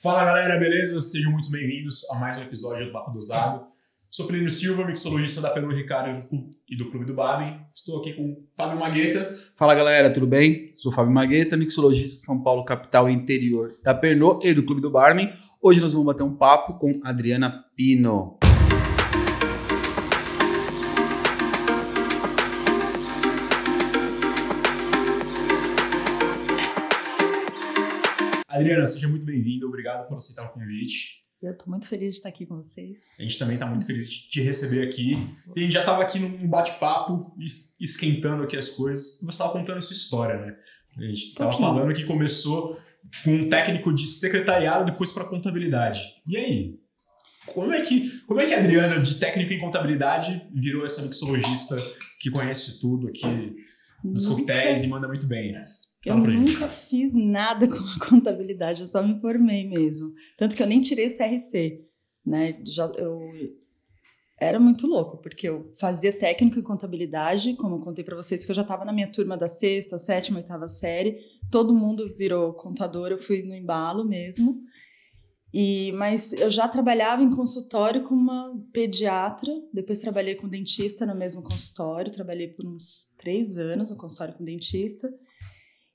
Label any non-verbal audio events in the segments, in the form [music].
Fala galera, beleza? Sejam muito bem-vindos a mais um episódio do Papo Dosado. Sou Plínio Silva, mixologista da Pernod Ricardo e do Clube do Baden. Estou aqui com Fábio Magueta. Fala galera, tudo bem? Sou Fábio Magueta, mixologista São Paulo, capital e interior da Pernod e do Clube do Barman. Hoje nós vamos bater um papo com Adriana Pino. Adriana, seja muito bem-vinda, obrigado por aceitar o convite. Eu estou muito feliz de estar aqui com vocês. A gente também está muito feliz de te receber aqui. E a gente já estava aqui num bate-papo, esquentando aqui as coisas. E você estava contando a sua história, né? A gente estava falando que começou com um técnico de secretariado, depois para contabilidade. E aí? Como é, que, como é que a Adriana, de técnico em contabilidade, virou essa mixologista que conhece tudo aqui dos coquetéis e manda muito bem, né? Eu nunca fiz nada [laughs] com a contabilidade, eu só me formei mesmo. Tanto que eu nem tirei o CRC, né? Já, eu era muito louco, porque eu fazia técnico em contabilidade, como eu contei para vocês, que eu já estava na minha turma da sexta, sétima, oitava série. Todo mundo virou contador, eu fui no embalo mesmo. E, mas eu já trabalhava em consultório com uma pediatra, depois trabalhei com dentista no mesmo consultório, trabalhei por uns três anos no consultório com dentista.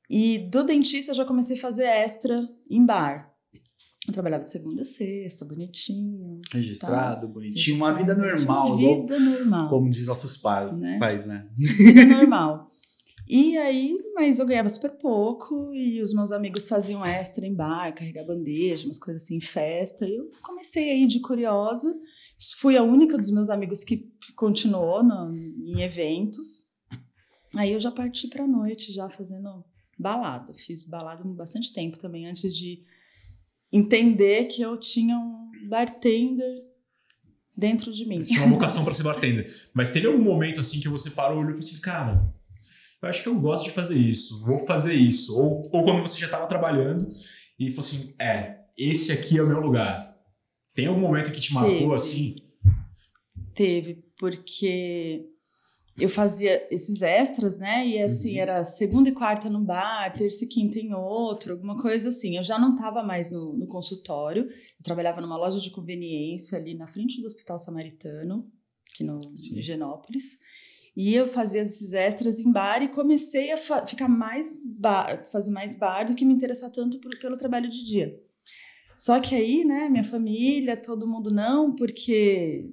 E do dentista eu já comecei a fazer extra em bar. Eu trabalhava de segunda a sexta, bonitinho. Registrado, tá? bonitinho. Registrado, uma vida normal. Uma vida normal. Como diz nossos pais, né? pais, né? Vida normal. E aí, mas eu ganhava super pouco e os meus amigos faziam extra em bar, carregar bandeja, umas coisas assim, festa. E eu comecei aí de curiosa. Fui a única dos meus amigos que continuou no, em eventos. Aí eu já parti pra noite, já fazendo balada. Fiz balada bastante tempo também, antes de entender que eu tinha um bartender dentro de mim. Você tinha uma [laughs] vocação para ser bartender. Mas teve algum momento assim que você parou e falou assim, cara, eu acho que eu gosto de fazer isso, vou fazer isso. Ou, ou quando você já estava trabalhando e falou assim, é, esse aqui é o meu lugar. Tem algum momento que te marcou teve, assim? Teve, porque eu fazia esses extras, né? E assim, uhum. era segunda e quarta no bar, terça e quinta em outro, alguma coisa assim. Eu já não estava mais no, no, consultório, eu trabalhava numa loja de conveniência ali na frente do Hospital Samaritano, aqui no Sim. Genópolis. E eu fazia esses extras em bar e comecei a ficar mais bar, fazer mais bar do que me interessar tanto por, pelo trabalho de dia. Só que aí, né, minha família, todo mundo não, porque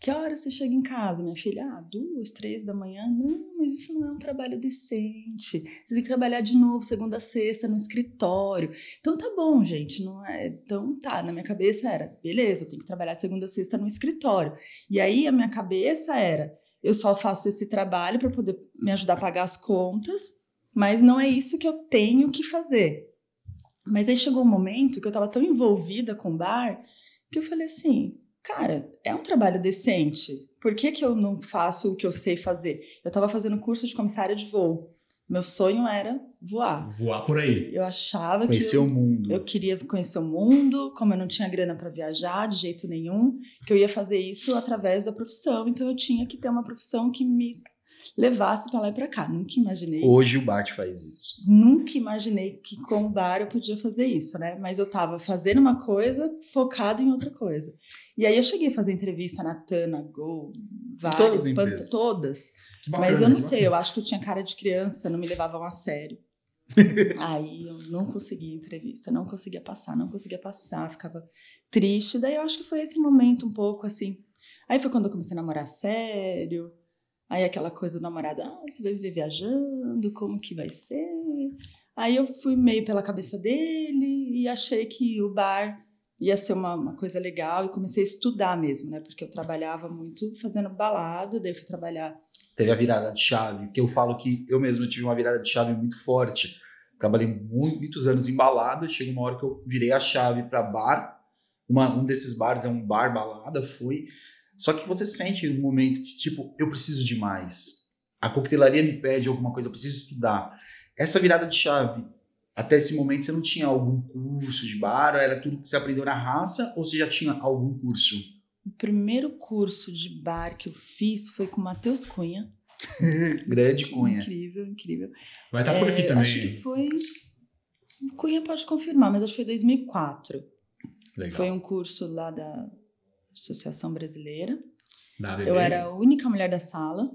que hora você chega em casa, minha filha? Ah, duas, três da manhã? Não, mas isso não é um trabalho decente. Você tem que trabalhar de novo, segunda a sexta, no escritório. Então tá bom, gente, não é? Então tá, na minha cabeça era, beleza, eu tenho que trabalhar de segunda a sexta no escritório. E aí a minha cabeça era, eu só faço esse trabalho para poder me ajudar a pagar as contas, mas não é isso que eu tenho que fazer. Mas aí chegou um momento que eu estava tão envolvida com o bar que eu falei assim, cara, é um trabalho decente. Por que, que eu não faço o que eu sei fazer? Eu estava fazendo curso de comissária de voo. Meu sonho era voar. Voar por aí. Eu achava conhecer que. Conhecer o mundo. Eu queria conhecer o mundo, como eu não tinha grana para viajar de jeito nenhum, que eu ia fazer isso através da profissão. Então eu tinha que ter uma profissão que me levasse para lá e para cá. Nunca imaginei. Hoje o Bart faz isso. Nunca imaginei que com o bar eu podia fazer isso, né? Mas eu estava fazendo uma coisa focada em outra coisa. E aí eu cheguei a fazer entrevista na Tana, Go, várias, todas. todas. Bacana, mas eu não sei, eu acho que eu tinha cara de criança, não me levavam a sério. [laughs] aí eu não conseguia entrevista, não conseguia passar, não conseguia passar, ficava triste. Daí eu acho que foi esse momento um pouco assim. Aí foi quando eu comecei a namorar sério. Aí aquela coisa do namorado, ah, você vai viver viajando, como que vai ser? Aí eu fui meio pela cabeça dele e achei que o bar ia ser uma, uma, coisa legal e comecei a estudar mesmo, né? Porque eu trabalhava muito fazendo balada, daí fui trabalhar. Teve a virada de chave, que eu falo que eu mesmo tive uma virada de chave muito forte. Trabalhei muito, muitos anos em balada, chega uma hora que eu virei a chave para bar. Uma, um desses bares é um bar balada, fui. Só que você sente um momento que, tipo, eu preciso de mais. A coquetelaria me pede alguma coisa, eu preciso estudar. Essa virada de chave, até esse momento você não tinha algum curso de bar? Era tudo que você aprendeu na raça ou você já tinha algum curso? O primeiro curso de bar que eu fiz foi com o Matheus Cunha. [laughs] Grande Cunha. Incrível, incrível. Vai estar tá por aqui é, também. Acho que foi. Cunha pode confirmar, mas acho que foi 2004. Legal. Foi um curso lá da Associação Brasileira. Da eu era a única mulher da sala.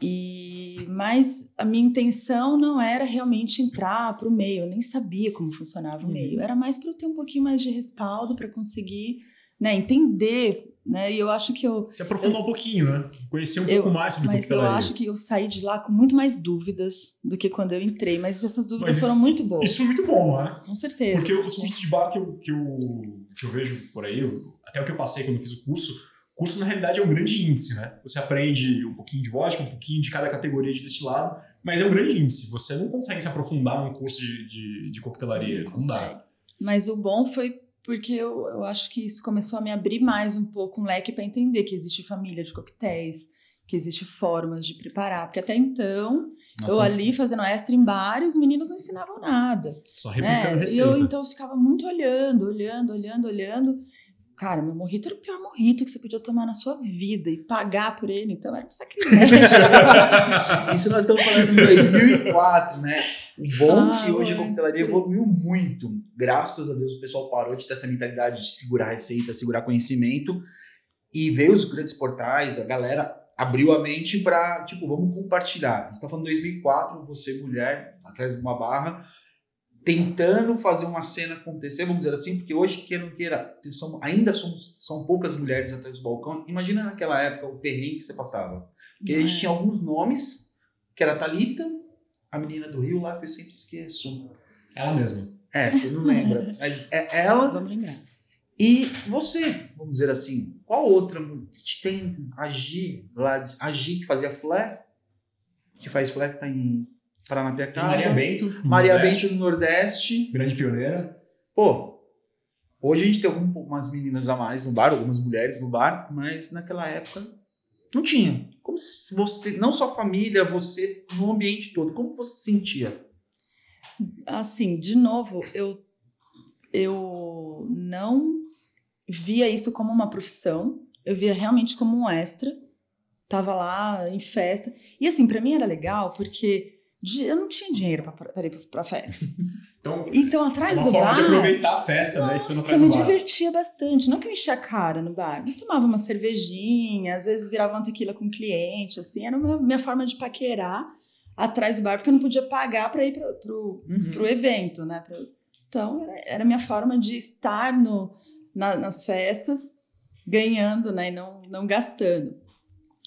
E mas a minha intenção não era realmente entrar para o meio, eu nem sabia como funcionava o meio. Uhum. Era mais para eu ter um pouquinho mais de respaldo para conseguir, né, entender, né? E eu acho que eu se aprofundar um pouquinho, né? Conhecer um eu, pouco mais sobre Mas eu acho que eu saí de lá com muito mais dúvidas do que quando eu entrei, mas essas dúvidas mas foram muito boas. Isso foi muito bom, né? Com certeza. Porque os cursos de bar que eu, que eu, que eu vejo por aí, até o que eu passei quando eu fiz o curso, curso, na realidade, é um grande índice, né? Você aprende um pouquinho de vodka, um pouquinho de cada categoria de destilado, mas é um grande índice. Você não consegue se aprofundar num curso de, de, de coquetelaria. Não, não dá. Mas o bom foi porque eu, eu acho que isso começou a me abrir mais um pouco um leque para entender que existe família de coquetéis, que existe formas de preparar. Porque até então, Nossa, eu ali fazendo extra em bar, os meninos não ensinavam nada. Só replicando né? receita. E eu então ficava muito olhando, olhando, olhando, olhando. Cara, meu morrito era o pior morrito que você podia tomar na sua vida e pagar por ele, então era um sacrilégio. [laughs] Isso nós estamos falando em 2004, né? O bom ah, que hoje a coquetelaria evoluiu muito. Graças a Deus o pessoal parou de ter essa mentalidade de segurar receita, segurar conhecimento e veio os grandes portais, a galera abriu a mente para, tipo, vamos compartilhar. Você está falando 2004, você mulher, atrás de uma barra, tentando fazer uma cena acontecer, vamos dizer assim, porque hoje, queira não queira, são, ainda somos, são poucas mulheres atrás do balcão. Imagina naquela época o perrengue que você passava. Porque a gente tinha alguns nomes, que era a Thalita, a menina do Rio lá, que eu sempre esqueço. Ela mesma. É, você não lembra. [laughs] Mas é ela. Vamos lembrar. E você, vamos dizer assim, qual outra? Tem a Gi, lá, a Gi que fazia flare, que faz flare, que tá em Paranapiacaba. Maria Bento. Maria Nordeste. Bento do Nordeste. Grande pioneira. Pô, hoje a gente tem algumas meninas a mais no bar, algumas mulheres no bar, mas naquela época não tinha. Como se você, não só família, você, no ambiente todo, como você se sentia? Assim, de novo, eu, eu não via isso como uma profissão, eu via realmente como um extra. Tava lá em festa. E assim, para mim era legal porque eu não tinha dinheiro para ir para festa. [laughs] Então, então atrás é do bar. de aproveitar a festa, nossa, né? Estando atrás do bar. Eu me divertia bastante. Não que eu enchia a cara no bar, mas tomava uma cervejinha, às vezes virava uma tequila com cliente, assim. Era a minha forma de paquerar atrás do bar, porque eu não podia pagar para ir para pro, uhum. evento, né? Pro, então, era, era a minha forma de estar no, na, nas festas ganhando, né? E não, não gastando.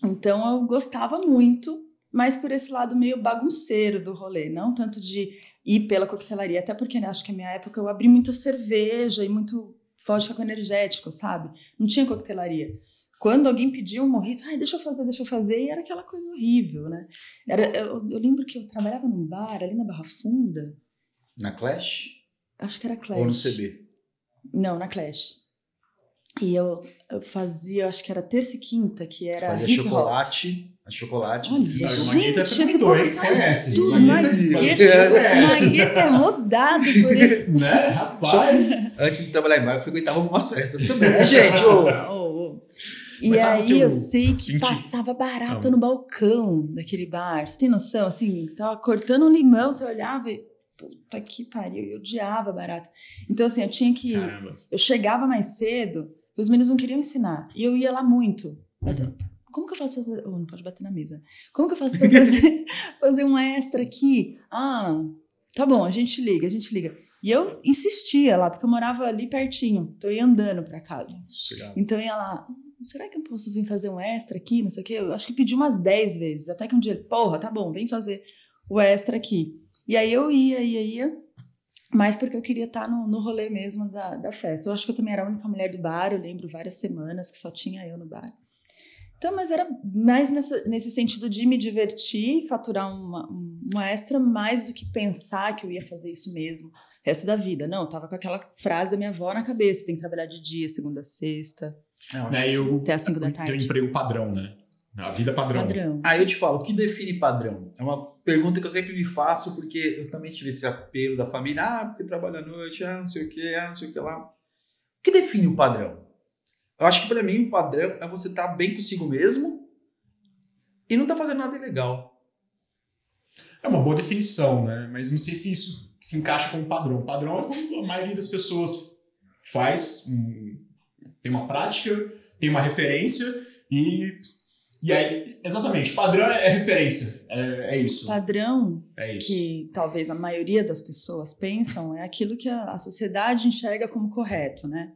Então, eu gostava muito mas por esse lado meio bagunceiro do rolê, não tanto de ir pela coquetelaria, até porque né, acho que na minha época eu abri muita cerveja e muito vodka com energético, sabe? Não tinha coquetelaria. Quando alguém pedia um morrito, ai, deixa eu fazer, deixa eu fazer, e era aquela coisa horrível, né? Era, eu, eu lembro que eu trabalhava num bar ali na Barra Funda. Na Clash? Acho que era Clash. Ou no CB? Não, na Clash. E eu, eu fazia, acho que era terça e quinta, que era. Fazia chocolate. Chocolate. Olha, gente, esse povo sabe tudo. Magueta é rodado por isso. [laughs] né? Rapaz. Antes de trabalhar em bar, eu frequentava algumas festas também, né, gente? Oh, oh. E Mas aí eu, eu sei que senti? passava barata no balcão daquele bar. Você tem noção? Assim, tava cortando um limão, você olhava e. Puta que pariu, eu odiava barato. Então, assim, eu tinha que. Caramba. Eu chegava mais cedo, os meninos não queriam ensinar. E eu ia lá muito. Uhum. Como que eu faço pra fazer. Oh, não pode bater na mesa. Como que eu faço pra fazer, [laughs] fazer um extra aqui? Ah, tá bom, a gente liga, a gente liga. E eu insistia lá, porque eu morava ali pertinho. Então eu ia andando pra casa. Então eu ia lá. Será que eu posso vir fazer um extra aqui? Não sei o quê. Eu acho que pedi umas 10 vezes. Até que um dia, porra, tá bom, vem fazer o extra aqui. E aí eu ia, ia, ia. Mas porque eu queria estar no, no rolê mesmo da, da festa. Eu acho que eu também era a única mulher do bar. Eu lembro várias semanas que só tinha eu no bar. Então, mas era mais nessa, nesse sentido de me divertir, faturar uma, uma extra, mais do que pensar que eu ia fazer isso mesmo resto da vida. Não, eu tava com aquela frase da minha avó na cabeça: tem que trabalhar de dia, segunda a sexta. É, eu, até as cinco da tarde. Tem um emprego padrão, né? A vida padrão. Padrão. Aí eu te falo, o que define padrão? É uma pergunta que eu sempre me faço, porque eu também tive esse apelo da família, ah, porque trabalha à noite, ah, não sei o que, ah, não sei o que lá. O que define o padrão? Eu acho que para mim o padrão é você estar tá bem consigo mesmo e não tá fazendo nada ilegal. É uma boa definição, né? Mas não sei se isso se encaixa como padrão. O padrão é como a maioria das pessoas faz, um, tem uma prática, tem uma referência e e aí, exatamente, padrão é referência. É, é isso. Padrão é isso. que talvez a maioria das pessoas pensam é aquilo que a, a sociedade enxerga como correto, né?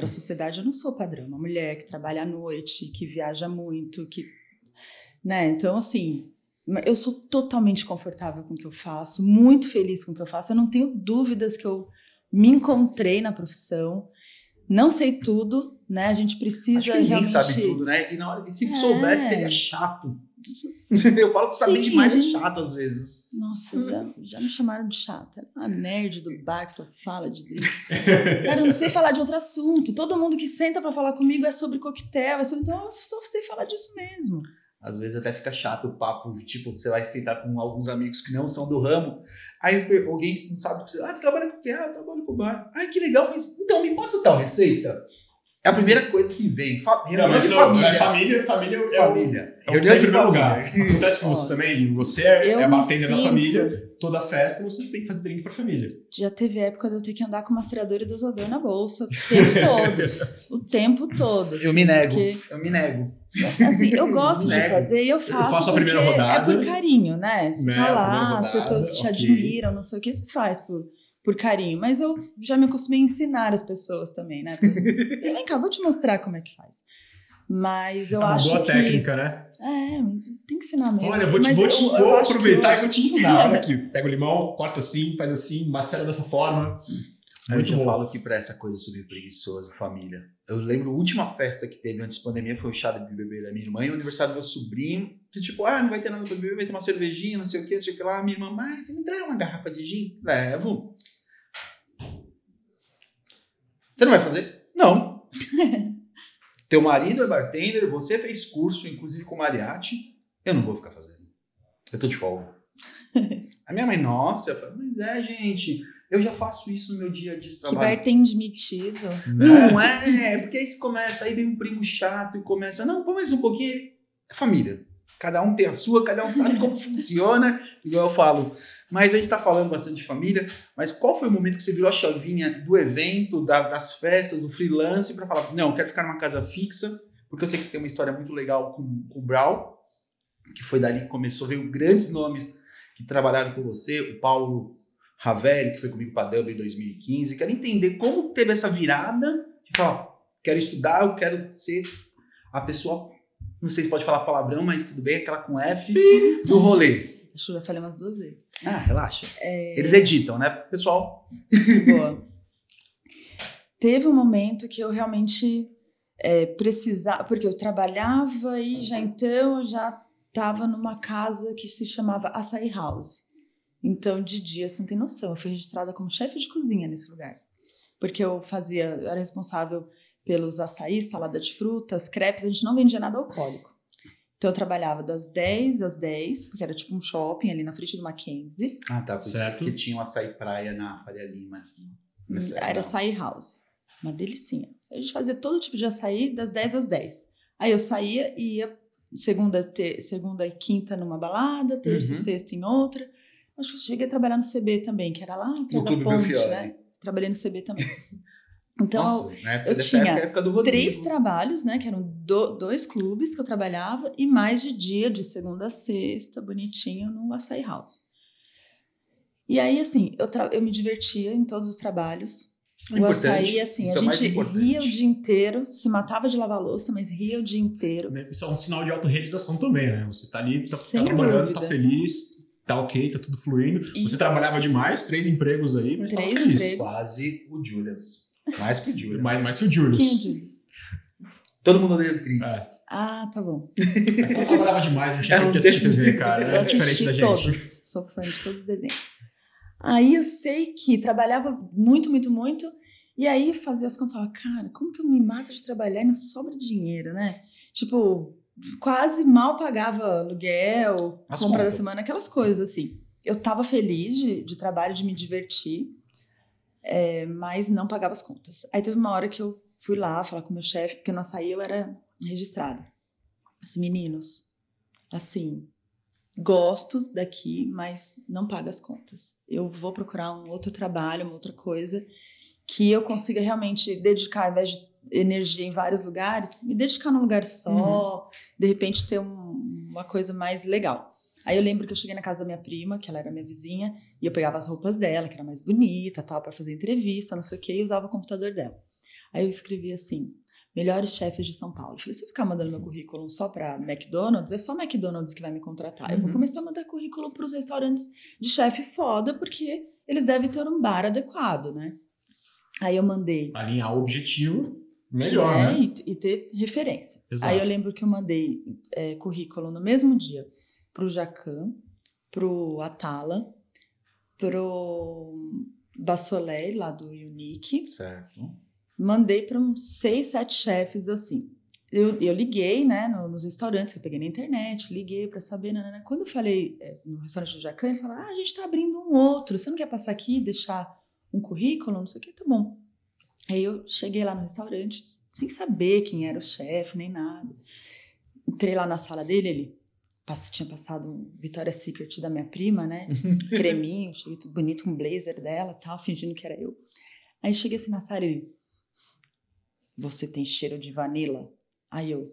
Para a sociedade eu não sou padrão, uma mulher que trabalha à noite, que viaja muito, que né? Então assim, eu sou totalmente confortável com o que eu faço, muito feliz com o que eu faço. Eu não tenho dúvidas que eu me encontrei na profissão. Não sei tudo, né? A gente precisa. Acho que ninguém realmente... sabe tudo, né? E, na hora, e se é. soubesse, seria chato. Eu falo que saber demais é chato às vezes. Nossa, já, já me chamaram de chata. A nerd do bar que só fala de drink. [laughs] Cara, eu não sei falar de outro assunto. Todo mundo que senta para falar comigo é sobre coquetel. É sobre... Então eu só sei falar disso mesmo. Às vezes até fica chato o papo, tipo, você vai sentar com alguns amigos que não são do ramo, aí alguém não sabe o que você. Ah, você trabalha com o quê? Ah, eu trabalho com o bar. Ai, que legal, mas então me passa tal receita. É a primeira coisa que vem. Fa não, mas não, família. É família, família é família. É o, é o em primeiro lugar. Acontece com você também. Você é, é batendo da família, toda festa você tem que fazer drink pra família. Já teve época de eu ter que andar com rastreador e dosador na bolsa o tempo todo. o tempo todo. Assim, eu me nego. Porque... Eu me nego. Assim, eu [laughs] gosto de fazer e eu faço. Eu faço a primeira rodada. É por carinho, né? Você né? tá lá, as pessoas te okay. admiram, não sei o que, você faz por por carinho, mas eu já me acostumei a ensinar as pessoas também, né? [laughs] Vem cá, vou te mostrar como é que faz. Mas eu é uma acho boa que... técnica, né? É, tem que ensinar mesmo. Olha, vou, te, vou, te, eu, vou eu aproveitar e vou te ensinar. [laughs] Olha aqui, pega o limão, corta assim, faz assim, macera dessa forma. Muito eu falo que para essa coisa sobre preguiçoso, família. Eu lembro a última festa que teve antes da pandemia foi o chá de bebê da minha irmã e o aniversário do meu sobrinho. Que tipo, ah, não vai ter nada pra beber, vai ter uma cervejinha, não sei o que, não sei o que lá. Minha irmã, mas você me entrega uma garrafa de gin? Levo. Você não vai fazer? Não. [laughs] Teu marido é bartender, você fez curso, inclusive com mariachi. Eu não vou ficar fazendo. Eu tô de folga. [laughs] a minha mãe, nossa, eu falei, mas é, gente, eu já faço isso no meu dia a dia de trabalho. Que bartender metido. Não é, porque aí você começa, aí vem um primo chato e começa, não, pô, mais um pouquinho. É família. Cada um tem a sua, cada um sabe como [laughs] funciona, igual eu falo. Mas a gente está falando bastante de família, mas qual foi o momento que você virou a chavinha do evento, da, das festas, do freelance, para falar, não, eu quero ficar numa casa fixa, porque eu sei que você tem uma história muito legal com, com o Brau, que foi dali que começou, veio grandes nomes que trabalharam com você, o Paulo Ravelli, que foi comigo para a Dublin em 2015. Quero entender como teve essa virada de falar, quero estudar, eu quero ser a pessoa não sei se pode falar palavrão, mas tudo bem, aquela com F do rolê. Acho que já falei umas duas vezes. Ah, relaxa. É... Eles editam, né, pessoal? Boa. Teve um momento que eu realmente é, precisava, porque eu trabalhava e já então eu já estava numa casa que se chamava Açaí House. Então, de dia, você não tem noção, eu fui registrada como chefe de cozinha nesse lugar. Porque eu fazia, eu era responsável pelos açaí, salada de frutas, crepes, a gente não vendia nada alcoólico. Então eu trabalhava das 10 às 10, porque era tipo um shopping ali na frente do Mackenzie. Ah, tá. Certo. Porque tinha um açaí praia na Faria Lima. Era açaí house. Uma delicinha. A gente fazia todo tipo de açaí das 10 às 10. Aí eu saía e ia segunda, ter, segunda e quinta numa balada, terça uhum. e sexta em outra. Acho que eu cheguei a trabalhar no CB também, que era lá atrás da ponte, né? Trabalhei no CB também. [laughs] Então, Nossa, eu tinha época, três trabalhos, né? Que eram do, dois clubes que eu trabalhava e mais de dia, de segunda a sexta, bonitinho, no Açaí House. E aí, assim, eu, eu me divertia em todos os trabalhos. O, o açaí, assim, a é gente ria o dia inteiro, se matava de lavar louça, mas ria o dia inteiro. Isso é um sinal de autorrealização também, né? Você tá ali, tá, tá trabalhando, tá dúvida. tá feliz, tá ok, tá tudo fluindo. E Você trabalhava demais, três empregos aí, mas três tava feliz. Empregos. Quase o Julius. Mais que o Julius. Mais, mais que o Julius. Quem é o Julius? Todo mundo odeia o Chris. É. Ah, tá bom. Mas você trabalhava demais, não tinha tempo de assistir TV, cara. É diferente da todos. gente. Sou fã de todos os desenhos. Aí eu sei que trabalhava muito, muito, muito. E aí fazia as contas e falava, cara, como que eu me mato de trabalhar e não sobra dinheiro, né? Tipo, quase mal pagava aluguel, As compra da semana, aquelas coisas assim. Eu tava feliz de, de trabalho, de me divertir é, mas não pagava as contas. Aí teve uma hora que eu fui lá falar com o meu chefe, porque no açaí eu era registrada. Assim, meninos, assim, gosto daqui, mas não paga as contas. Eu vou procurar um outro trabalho, uma outra coisa que eu consiga realmente dedicar, ao invés de energia em vários lugares, me dedicar num lugar só, uhum. de repente ter um, uma coisa mais legal. Aí eu lembro que eu cheguei na casa da minha prima, que ela era minha vizinha, e eu pegava as roupas dela, que era mais bonita, tal, para fazer entrevista, não sei o quê, e usava o computador dela. Aí eu escrevi assim: melhores chefes de São Paulo. Eu falei, se eu ficar mandando meu currículo só para McDonald's, é só McDonald's que vai me contratar. Uhum. Eu vou uhum. começar a mandar currículo para os restaurantes de chefe foda, porque eles devem ter um bar adequado, né? Aí eu mandei. Alinhar o objetivo, melhor, é, né? E, e, ter referência. Exato. Aí eu lembro que eu mandei é, currículo no mesmo dia pro Jacan, pro Atala, pro Bassolé, lá do Unique. Certo mandei para uns seis, sete chefes assim. Eu, eu liguei, né, nos restaurantes que eu peguei na internet, liguei para saber, né, né, quando eu falei é, no restaurante do Jacan, eles falaram, ah, a gente está abrindo um outro, você não quer passar aqui e deixar um currículo, não sei o que, tá bom. Aí eu cheguei lá no restaurante, sem saber quem era o chefe, nem nada. Entrei lá na sala dele, ele tinha passado um Victoria's Secret da minha prima, né, [laughs] creminho, cheguei tudo bonito, um blazer dela, tal, fingindo que era eu. Aí cheguei assim na sala, ele, você tem cheiro de vanila? Aí eu, o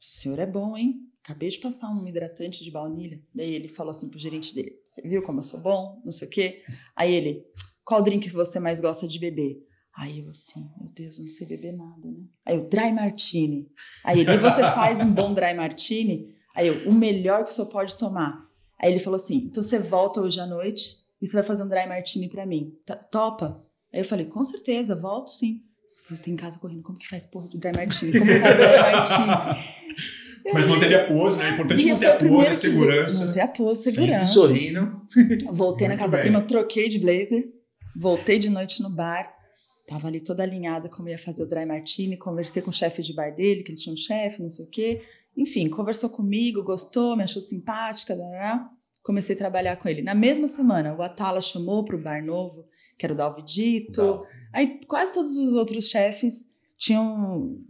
senhor é bom, hein? Acabei de passar um hidratante de baunilha. Daí ele falou assim pro gerente dele: Você viu como eu sou bom? Não sei o quê. Aí ele: Qual drink você mais gosta de beber? Aí eu assim, meu Deus, eu não sei beber nada, né? Aí eu, dry martini. Aí ele, e você faz um bom dry martini? Aí eu, o melhor que o senhor pode tomar. Aí ele falou assim, então você volta hoje à noite e você vai fazer um dry martini para mim. T Topa? Aí eu falei, com certeza, volto sim. Se você em casa correndo, como que faz porra do dry martini? Como faz dry martini? [laughs] Mas manteve a pose, né? É importante manter a pose, a segurança. Manter a pose, segurança. sorrindo. Voltei na casa bem. da prima, troquei de blazer, voltei de noite no bar. Tava ali toda alinhada como ia fazer o dry martini, conversei com o chefe de bar dele, que ele tinha um chefe, não sei o quê. Enfim, conversou comigo, gostou, me achou simpática, comecei a trabalhar com ele. Na mesma semana, o Atala chamou para o bar novo, que era o Dalvidito. Aí quase todos os outros chefes tinham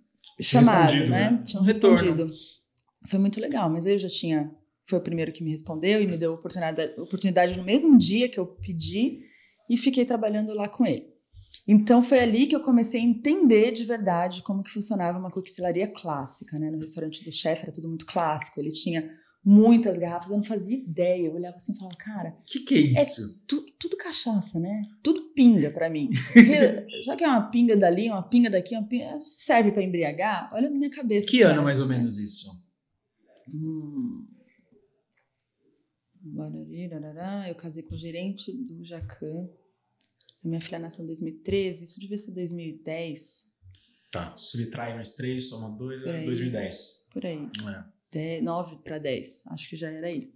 chamado, né? né? Tinham respondido. Foi muito legal, mas eu já tinha. Foi o primeiro que me respondeu e me deu oportunidade, oportunidade no mesmo dia que eu pedi e fiquei trabalhando lá com ele. Então foi ali que eu comecei a entender de verdade como que funcionava uma coquetelaria clássica, né? No restaurante do chefe era tudo muito clássico. Ele tinha muitas garrafas, eu não fazia ideia. Eu olhava assim e falava, cara. O que, que é isso? É tu, tudo cachaça, né? Tudo pinga para mim. [laughs] Porque, só que é uma pinga dali, uma pinga daqui, uma pinga. Serve para embriagar? Olha a minha cabeça. Que ano mais ou menos isso? Hum. Eu casei com o gerente do Jacan. Minha filha nasceu em 2013, isso devia ser 2010. Tá, subtrai mais três, soma dois, 2010. Por aí. É. 9 para 10, acho que já era ele.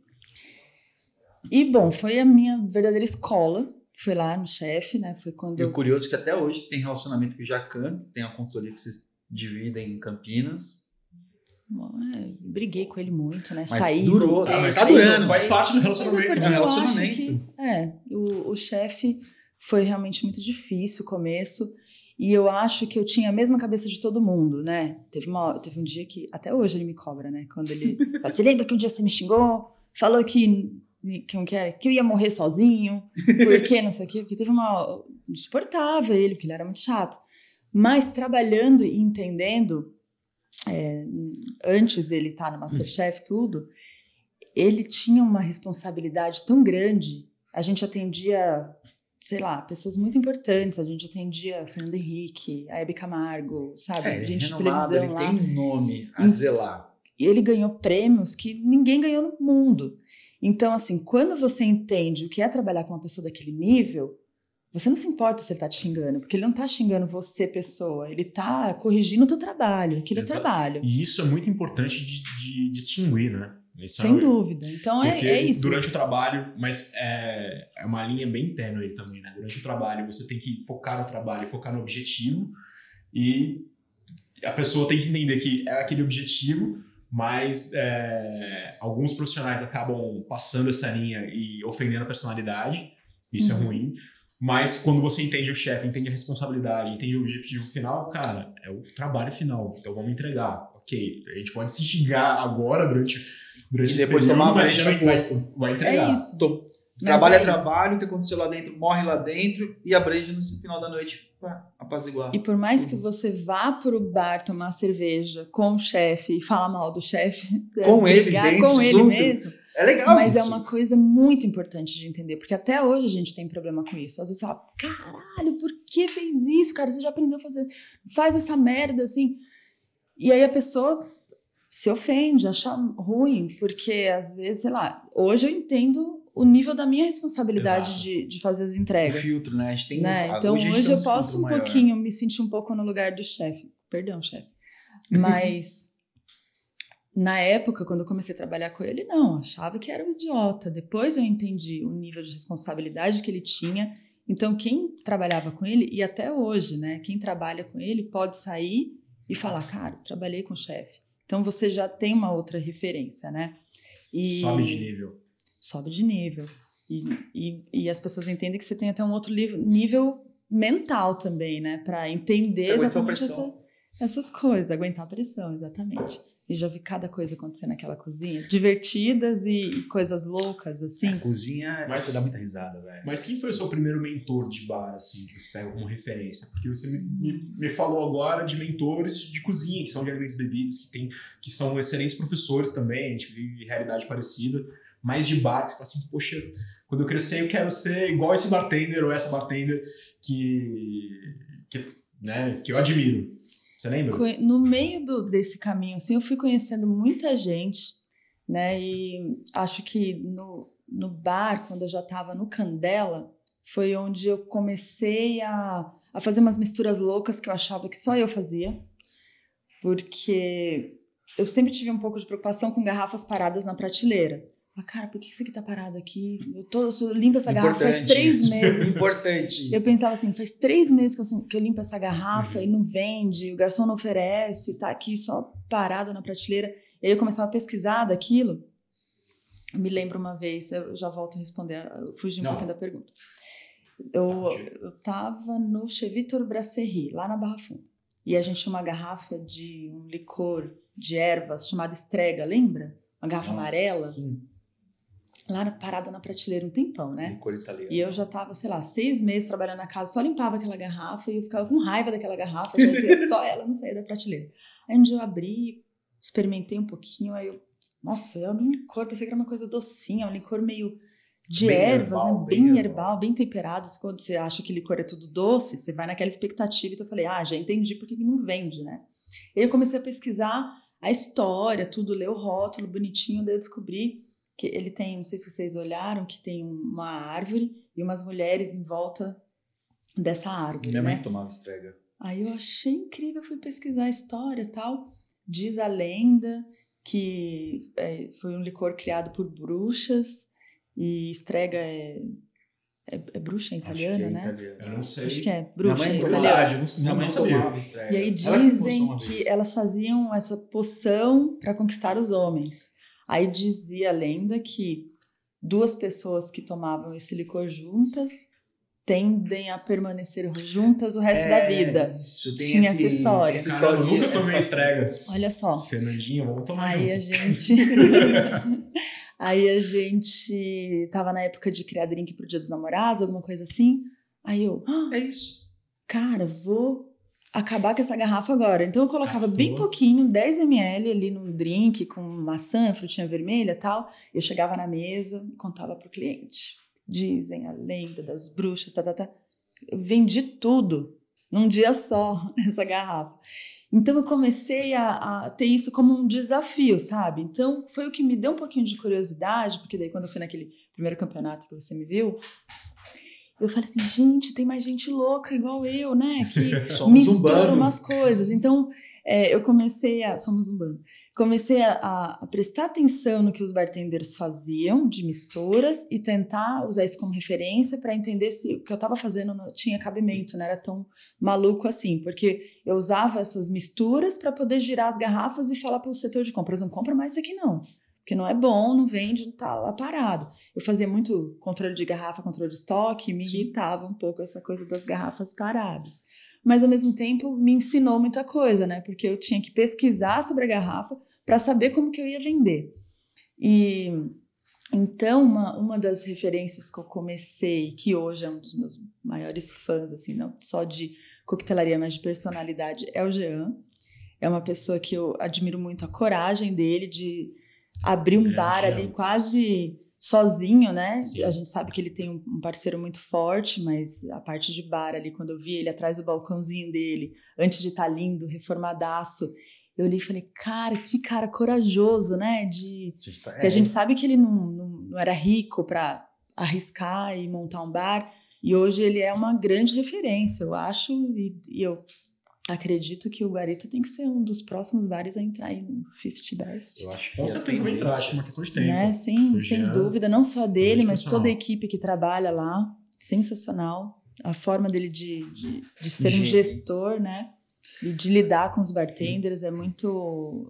E bom, foi a minha verdadeira escola. Foi lá no chefe, né? Foi quando. E o curioso é que até hoje você tem relacionamento com o Jacan, tem a consultoria que vocês dividem em Campinas. É, briguei com ele muito, né? Mas Saí. Durou, tá, mas tá durando. Faz parte do relacionamento. Mas é relacionamento. Que, é, o, o chefe foi realmente muito difícil o começo. E eu acho que eu tinha a mesma cabeça de todo mundo, né? Teve, uma, teve um dia que, até hoje ele me cobra, né? Quando ele. [laughs] você lembra que um dia você me xingou? Falou que. Que, que, era, que eu ia morrer sozinho, porque não sei o quê, porque teve uma. Insuportável ele, porque ele era muito chato. Mas trabalhando e entendendo, é, antes dele estar no Masterchef, tudo, ele tinha uma responsabilidade tão grande. A gente atendia sei lá, pessoas muito importantes. A gente atendia Fernando Henrique, a Hebe Camargo, sabe? É, gente de televisão ele lá. tem nome a zelar. E ele ganhou prêmios que ninguém ganhou no mundo. Então, assim, quando você entende o que é trabalhar com uma pessoa daquele nível, você não se importa se ele tá te xingando, porque ele não tá xingando você, pessoa, ele tá corrigindo o teu trabalho, aquele é trabalho. E isso é muito importante de, de distinguir, né? Isso Sem é, dúvida. Então é, é, isso. Durante o trabalho, mas é, é uma linha bem tênue também, né? Durante o trabalho, você tem que focar no trabalho, focar no objetivo e a pessoa tem que entender que é aquele objetivo, mas é, alguns profissionais acabam passando essa linha e ofendendo a personalidade. Isso é uhum. é ruim. Mas quando você entende o chefe, entende a responsabilidade, entende o objetivo final, cara, é o trabalho final. Então vamos entregar. Ok, a gente pode se xingar agora durante durante e depois período, tomar mas a gente vai, vai, vai entregar. É isso. Tô, trabalho é, é trabalho, o que aconteceu lá dentro morre lá dentro e a breja no final da noite pra apaziguar. E por mais que você vá pro bar tomar cerveja com o chefe e falar mal do chefe, [laughs] Com ele brigar dentro, com ele junto. mesmo, É legal mas é isso. uma coisa muito importante de entender, porque até hoje a gente tem problema com isso. Às vezes você fala, caralho, por que fez isso, cara? Você já aprendeu a fazer, faz essa merda assim. E aí a pessoa se ofende, acha ruim, porque às vezes, sei lá, hoje eu entendo o nível da minha responsabilidade Exato. de, de fazer as O entregas. filtro, né? A gente tem né? um- Então hoje tem eu posso um maior. pouquinho me sentir um pouco no lugar do chefe. Perdão, chefe. Mas [laughs] na época, quando eu comecei a trabalhar com ele, não, achava que era um idiota. Depois eu entendi o nível de responsabilidade que ele tinha. Então, quem trabalhava com ele, e até hoje, né? Quem trabalha com ele pode sair e falar, cara, trabalhei com o chefe. Então você já tem uma outra referência, né? E Sobe de nível. sobe de nível. E, e, e as pessoas entendem que você tem até um outro nível, mental também, né? Para entender Você exatamente essa- essas coisas, aguentar a pressão, exatamente. E já vi cada coisa acontecer naquela cozinha, divertidas e, e coisas loucas, assim. A cozinha, Mas- você dá muita risada, velho. Mas quem foi o seu primeiro mentor de bar, assim, que você pega como referência? Porque você me, me, me falou agora de mentores de cozinha, que são de alimentos e bebidas, que, tem, que são excelentes professores também, a gente vive realidade parecida, mas de bar, que você fala assim, poxa, quando eu crescer eu quero ser igual esse bartender ou essa bartender que, que, né, que eu admiro. Você lembra? No meio do, desse caminho, assim, eu fui conhecendo muita gente, né? E acho que no, no bar, quando eu já estava no Candela, foi onde eu comecei a, a fazer umas misturas loucas que eu achava que só eu fazia. Porque eu sempre tive um pouco de preocupação com garrafas paradas na prateleira. Mas, cara, por que isso aqui tá parado aqui? Eu, tô, eu limpo essa garrafa faz Importante três meses. Importante isso. Eu pensava assim, faz três meses que eu, que eu limpo essa garrafa Uhum. e não vende, o garçom não oferece, tá aqui só parado na prateleira. E aí eu começava a pesquisar daquilo. Eu me lembro uma vez, eu já volto a responder, eu fugi um Não. pouquinho da pergunta. Eu, eu tava no Chevitor Brasserie, lá na Barra Funda. E a gente tinha uma garrafa de um licor de ervas chamada Estrega, lembra? Uma garrafa Nossa, amarela, Sim. Lá parada na prateleira um tempão, né? Licor italiano. E eu já tava, sei lá, seis meses trabalhando na casa, só limpava aquela garrafa e eu ficava com raiva daquela garrafa, [laughs] gente, só ela não saía da prateleira. Aí um dia eu abri, experimentei um pouquinho, aí eu, nossa, é um licor, pensei que era uma coisa docinha, um licor meio de Bem ervas, herbal, né? bem Bem, herbal. herbal, bem temperado. Quando você acha que licor é tudo doce, você vai naquela expectativa. Então eu falei, ah, já entendi por que que não vende, né? E aí eu comecei a pesquisar a história, tudo, ler o rótulo bonitinho, daí eu descobri que ele tem, não sei se vocês olharam, que tem uma árvore e umas mulheres em volta dessa árvore, Minha né? mãe tomava estrega. Aí eu achei incrível, fui pesquisar a história e tal. Diz a lenda que é, foi um licor criado por bruxas e estrega é, é, é bruxa em Acho italiano, que é né? italiano. Eu não sei. Acho que é Minha bruxa mãe. Verdade, eu não, Minha não mãe sabia. tomava estrega. E aí Ela que dizem uma que vez. elas faziam essa poção para conquistar os homens. Aí dizia a lenda que duas pessoas que tomavam esse licor juntas tendem a permanecer juntas o resto da É, vida. Isso, tem Tinha esse- essa história. tem Essa Caramba, historinha, nunca tomei essa- estrega. Olha só. Fernandinha, vamos tomar Aí a junto. gente. [laughs] Aí a gente tava na época de criar drink pro Dia dos Namorados, alguma coisa assim. Aí eu, "Ah, É isso. cara, vou acabar com essa garrafa agora. Então eu colocava Captou. bem pouquinho, 10 ml ali num drink com maçã, frutinha vermelha e tal. Eu chegava na mesa e contava pro cliente. Dizem a lenda das bruxas, tá, tá, tá. Eu vendi tudo num dia só, [laughs] essa garrafa. Então eu comecei a, a ter isso como um desafio, sabe? Então foi o que me deu um pouquinho de curiosidade, porque daí quando eu fui naquele primeiro campeonato que você me viu, eu falei assim, gente, tem mais gente louca igual eu, né? [laughs] Que um mistura bando. umas coisas. Então, é, eu comecei a. Somos um bando. Comecei a, a- a prestar atenção no que os bartenders faziam de misturas e tentar usar isso como referência para entender se o que eu estava fazendo não tinha cabimento, não era tão maluco assim. Porque eu usava essas misturas para poder girar as garrafas e falar para o setor de compras: não compra mais isso aqui, não. Porque não é bom, não vende, não tá lá parado. Eu fazia muito controle de garrafa, controle de estoque, me irritava um pouco essa coisa das garrafas paradas. Mas ao mesmo tempo me ensinou muita coisa, né? Porque eu tinha que pesquisar sobre a garrafa para saber como que eu ia vender. E então uma, uma das referências que eu comecei, que hoje é um dos meus maiores fãs, assim, não só de coquetelaria mais de personalidade é o Jean. É uma pessoa que eu admiro muito a coragem dele de abrir um bar ali quase sozinho, né? Sim. A gente sabe que ele tem um parceiro muito forte, mas a parte de bar ali, quando eu vi ele atrás do balcãozinho dele, antes de estar tá lindo, reformadaço, eu olhei e falei, cara, que cara corajoso, né? De tá, que a gente sabe que ele não, não, não era rico para arriscar e montar um bar, e hoje ele é uma grande referência, eu acho, e, e eu Acredito que o Guarita tem que ser um dos próximos bares a entrar aí no 50 Best. Eu acho que com certeza vai entrar, acho que é uma questão de tempo. Né? Sim, o sem Jean, dúvida. Não só dele, mas toda a equipe que trabalha lá. Sensacional. A forma dele de, de, de ser um gestor, né? E de lidar com os bartenders é muito,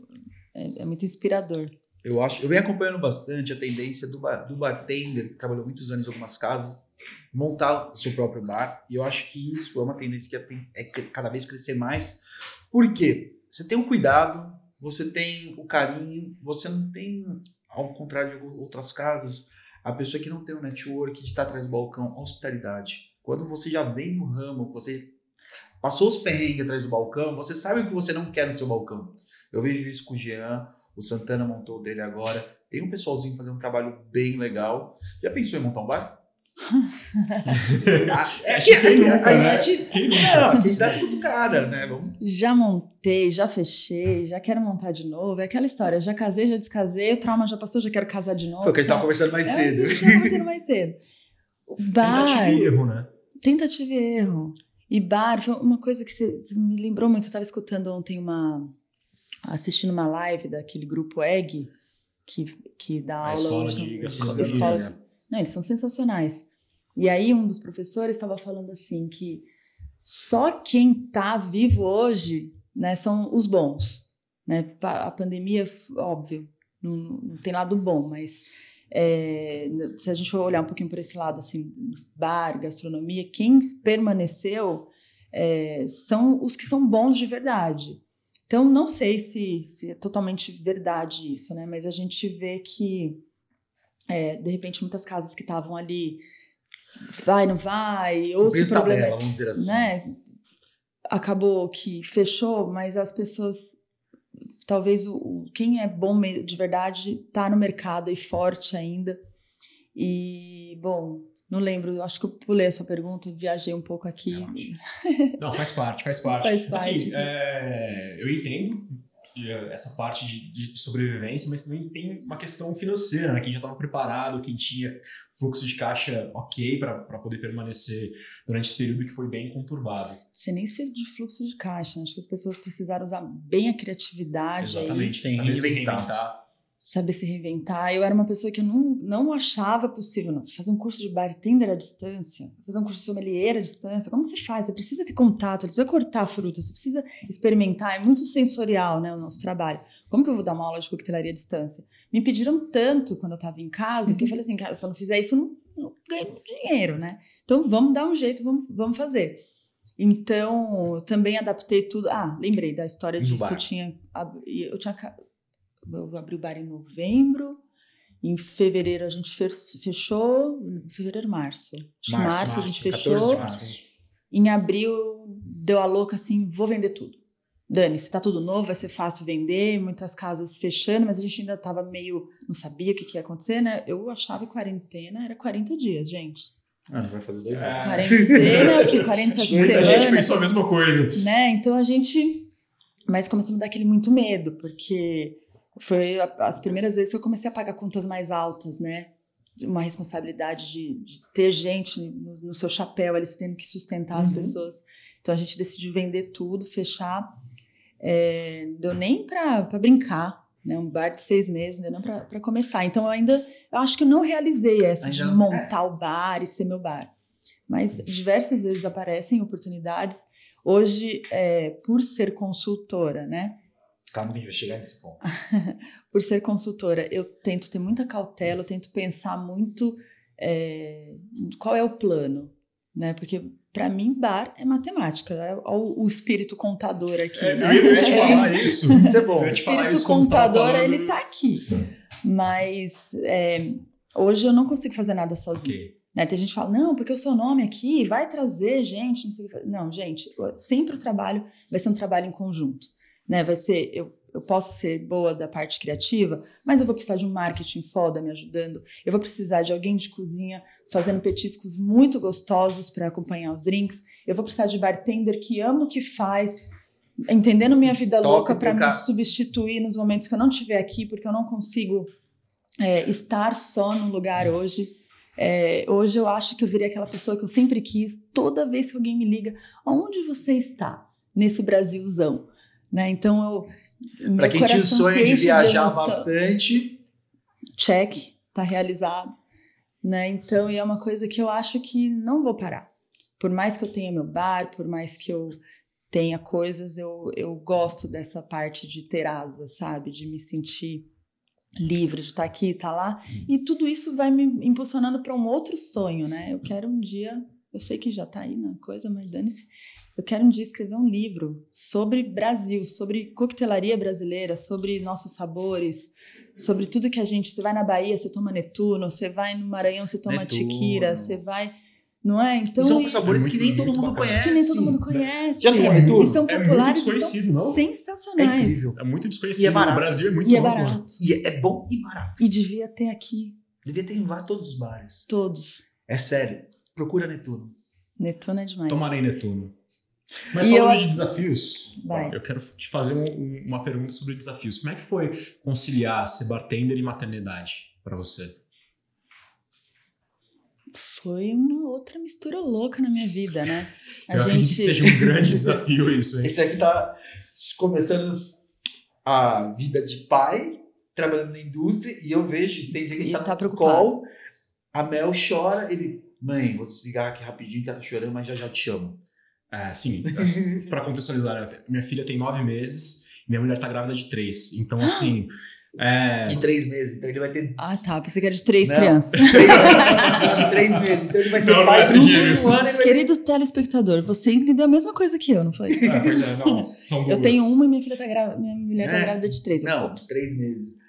é, é, muito inspirador. Eu acho, eu venho acompanhando bastante a tendência do, bar, do bartender, que trabalhou muitos anos em algumas casas, montar o seu próprio bar. E eu acho que isso é uma tendência que é, é cada vez crescer mais. Por quê? Você tem o um cuidado, você tem o carinho, você não tem, ao contrário de outras casas, a pessoa que não tem o network de estar atrás do balcão, hospitalidade. Quando você já vem no ramo, você passou os perrengues atrás do balcão, você sabe o que você não quer no seu balcão. Eu vejo isso com o Jean, o Santana montou dele agora. Tem um pessoalzinho fazendo um trabalho bem legal. Já pensou em montar um bar? [laughs] é que, quem nunca, né? a gente, quem nunca? Não, a gente dá essa cutucada, né? Vamos... Já montei, já fechei, já quero montar de novo. É aquela história, já casei, já descasei, o trauma já passou, já quero casar de novo. Foi o que a gente tava conversando mais é, cedo. A gente conversando mais cedo. bar, [laughs] tentativa e erro, né? Tentativa e erro. E bar, foi uma coisa que você, você me lembrou muito. Eu tava escutando ontem uma... assistindo uma live daquele grupo EG, que, que dá a aula... Escola hoje, de escola, escola, eles são sensacionais. E aí um dos professores estava falando assim que só quem está vivo hoje, né, são os bons, né? A pandemia, óbvio, não, não tem lado bom, mas é, se a gente for olhar um pouquinho por esse lado, assim, bar, gastronomia, quem permaneceu é, são os que são bons de verdade. Então, não sei se, se é totalmente verdade isso, né? Mas a gente vê que, é, de repente, muitas casas que estavam ali vai, não vai, ou se problema, tabela, vamos dizer assim. né, acabou que fechou, mas as pessoas, talvez o, quem é bom de verdade está no mercado e forte ainda. E, bom, não lembro, acho que eu pulei a sua pergunta, viajei um pouco aqui. Não, faz parte, faz parte. [laughs] Faz parte. Assim, é, eu entendo essa parte de, de, sobrevivência, mas também tem uma questão financeira, né? Quem já estava preparado, quem tinha fluxo de caixa ok para poder permanecer durante esse período que foi bem conturbado. Você nem ser de fluxo de caixa, acho que as pessoas precisaram usar bem a criatividade. Exatamente, aí, saber se reinventar saber se reinventar. Eu era uma pessoa que eu não, não achava possível não. fazer um curso de bartender à distância, fazer um curso de sommelier à distância. Como você faz? Você precisa ter contato, você precisa cortar a fruta, você precisa experimentar. É muito sensorial né, o nosso trabalho. Como que eu vou dar uma aula de coquetelaria à distância? Me pediram tanto quando eu estava em casa, que eu falei assim, se eu não fizer isso, eu não, não ganho dinheiro, né? Então vamos dar um jeito, vamos, vamos fazer. Então, também adaptei tudo. Ah, lembrei da história disso. Eu tinha, eu tinha eu abri o bar em novembro. Em fevereiro a gente fechou. Fevereiro, março. Março, março, março a gente fechou. Em abril deu a louca assim: vou vender tudo. Dani, se tá tudo novo, vai ser fácil vender, muitas casas fechando, mas a gente ainda tava meio. não sabia o que, que ia acontecer, né? Eu achava que quarentena era 40 dias, gente. Ah, vai fazer dois anos. Quarentena, que? [laughs] 40 semanas. Muita gente pensou a mesma coisa. Né? Então a gente. Mas começamos a dar aquele muito medo, porque foi as primeiras vezes que eu comecei a pagar contas mais altas, né? Uma responsabilidade de, de ter gente no, no, seu chapéu, eles tendo que sustentar uhum. as pessoas. Então a gente decidiu vender tudo, fechar. É, deu nem para brincar, né? Um bar de seis meses, não deu para começar. Então eu ainda, eu acho que eu não realizei essa ainda, de montar é. o bar e ser meu bar. Mas diversas vezes aparecem oportunidades. Hoje, é, por ser consultora, né? Calma que a gente vai chegar nesse ponto. [laughs] Por ser consultora, eu tento ter muita cautela, eu tento pensar muito é, qual é o plano, né? Porque para mim, bar é matemática. É o, o espírito contador aqui. É, né? Eu ia te falar é isso. [laughs] Isso é bom. O espírito contador, ele tá aqui. Mas é, hoje eu não consigo fazer nada sozinho. Okay. Né? Tem gente que fala, não, porque o seu nome aqui vai trazer gente, não sei o que. Não, gente, sempre o trabalho vai ser um trabalho em conjunto. Né? Vai ser, eu, eu posso ser boa da parte criativa, mas eu vou precisar de um marketing foda me ajudando. Eu vou precisar de alguém de cozinha fazendo petiscos muito gostosos para acompanhar os drinks. Eu vou precisar de bartender que ama o que faz, entendendo minha vida louca para me substituir nos momentos que eu não estiver aqui, porque eu não consigo é, estar só no lugar hoje. É, hoje eu acho que eu virei aquela pessoa que eu sempre quis. Toda vez que alguém me liga, onde você está nesse Brasilzão? Né? Então eu. Para quem tinha o sonho de viajar de bastante. Check, tá realizado. Né? Então, e é uma coisa que eu acho que não vou parar. Por mais que eu tenha meu bar, por mais que eu tenha coisas, eu, eu gosto dessa parte de ter asa, sabe? De me sentir livre de estar tá aqui, estar tá lá. E tudo isso vai me impulsionando para um outro sonho, né? Eu quero um dia, eu sei que já está aí na coisa, mas dane-se. Eu quero um dia escrever um livro sobre Brasil, sobre coquetelaria brasileira, sobre nossos sabores, sobre tudo que a gente. Você vai na Bahia, você toma Netuno, você vai no Maranhão, você toma Netuno. Tiquira, você vai não é? Então, e são sabores é que nem todo mundo conhece. Que nem todo mundo conhece. Já é, tudo? E são populares é e são não? sensacionais. É, é, muito desconhecido. E é barato. O Brasil é muito e é barato. E é bom e barato. E devia ter aqui. Devia ter em todos os bares. Todos. É sério. Procura Netuno. Netuno é demais. Tomarei Netuno. Mas e falando eu... de desafios, Vai. eu quero te fazer um, uma pergunta sobre desafios. Como é que foi conciliar ser bartender e maternidade para você? foi uma outra mistura louca na minha vida, né? A Eu gente... acredito que seja um grande [laughs] desafio isso. Hein? Esse aqui tá começando a vida de pai, trabalhando na indústria, e eu vejo, tem dia que ele tá, tá preocupado. Call, a Mel chora, ele, mãe, vou desligar aqui rapidinho que ela tá chorando, mas já já te chamo. É, sim, [laughs] para contextualizar, né? minha filha tem nove meses, minha mulher tá grávida de três, então assim... [gasps] É... De três meses, então ele vai ter. Ah, tá. Pensei que era de três não. crianças. [laughs] De três meses, então ele vai ser não, pai não é do um ano. Querido telespectador, você entendeu a mesma coisa que eu, não foi? Ah, pois é, não. São duas. Eu tenho uma e minha filha tá grávida. Minha mulher tá é. grávida de três. Não, de três meses.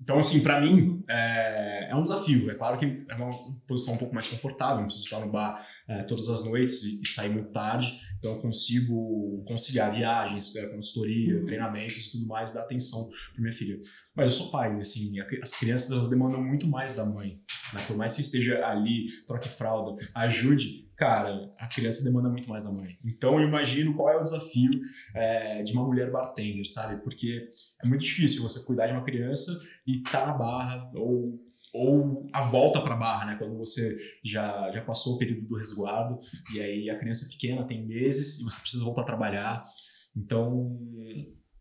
Então, assim, para mim é, é, um desafio. É claro que é uma posição um pouco mais confortável, não preciso estar no bar é, todas as noites e, e, sair muito tarde. Então, eu consigo conciliar viagens, é, consultoria, uhum. treinamentos e tudo mais, dar atenção para minha filha. Mas eu sou pai, assim, as crianças elas demandam muito mais da mãe. Né? Por mais que eu esteja ali, troque fralda, ajude, cara, a criança demanda muito mais da mãe. Então eu imagino qual é o desafio é, de uma mulher bartender, sabe? Porque é muito difícil você cuidar de uma criança e tá na barra ou ou a volta para a barra, né? Quando você já, já passou o período do resguardo e aí a criança é pequena tem meses e você precisa voltar a trabalhar. Então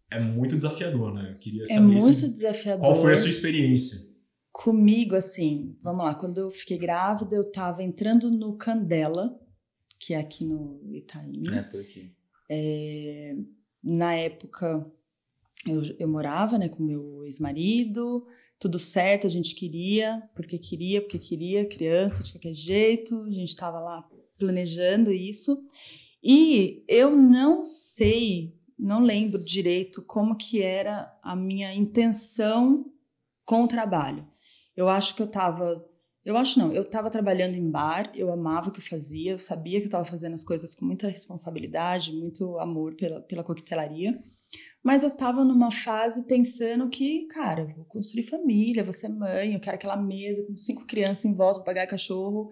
é muito desafiador, né? Eu queria é saber é muito isso. desafiador. Qual foi a sua experiência? Comigo, assim, vamos lá, quando eu fiquei grávida, eu estava entrando no Candela, que é aqui no Itaim. É, por aqui. É, na época, eu, eu morava né, com meu ex-marido, tudo certo, a gente queria, porque queria, porque queria, criança de qualquer jeito, a gente estava lá planejando isso. E eu não sei, não lembro direito como que era a minha intenção com o trabalho. Eu acho que eu estava. Eu acho não, eu estava trabalhando em bar, eu amava o que eu fazia, eu sabia que eu estava fazendo as coisas com muita responsabilidade, muito amor pela, pela coquetelaria. Mas eu estava numa fase pensando que, cara, vou construir família, vou ser mãe, eu quero aquela mesa com cinco crianças em volta pagar cachorro.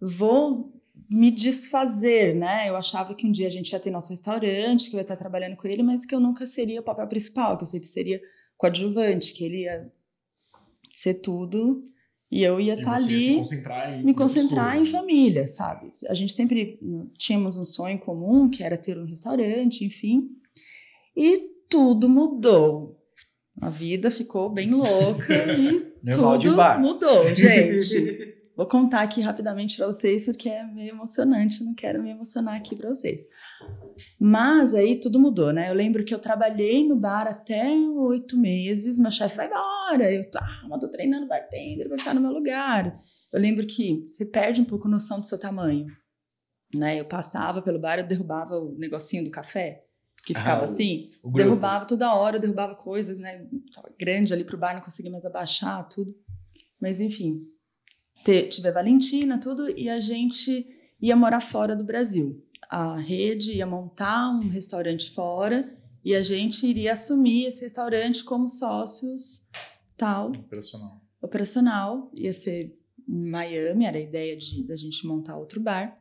Vou me desfazer, né? Eu achava que um dia a gente ia ter nosso restaurante, que eu ia estar trabalhando com ele, mas que eu nunca seria o papel principal, que eu sempre seria coadjuvante, que ele ia ser tudo e eu ia estar tá ali concentrar me concentrar em família, sabe? A gente sempre tínhamos um sonho comum, que era ter um restaurante, enfim. E tudo mudou. A vida ficou bem louca [laughs] e tudo mudou, gente. [laughs] Vou contar aqui rapidamente para vocês porque é meio emocionante, não quero me emocionar aqui para vocês. Mas aí tudo mudou, né? Eu lembro que eu trabalhei no bar até oito meses, meu chefe vai embora, eu ah, mas tô treinando bartender, vai ficar no meu lugar. Eu lembro que você perde um pouco a noção do seu tamanho, né? Eu passava pelo bar, eu derrubava o negocinho do café, que ficava ah, assim, o, o derrubava toda hora, eu derrubava coisas, né? Tava grande ali pro bar, não conseguia mais abaixar tudo. Mas enfim, tive a Valentina, tudo, e a gente ia morar fora do Brasil. A rede ia montar um restaurante fora e a gente iria assumir esse restaurante como sócios tal. Operacional. Operacional. Ia ser em Miami, era a ideia de da gente montar outro bar.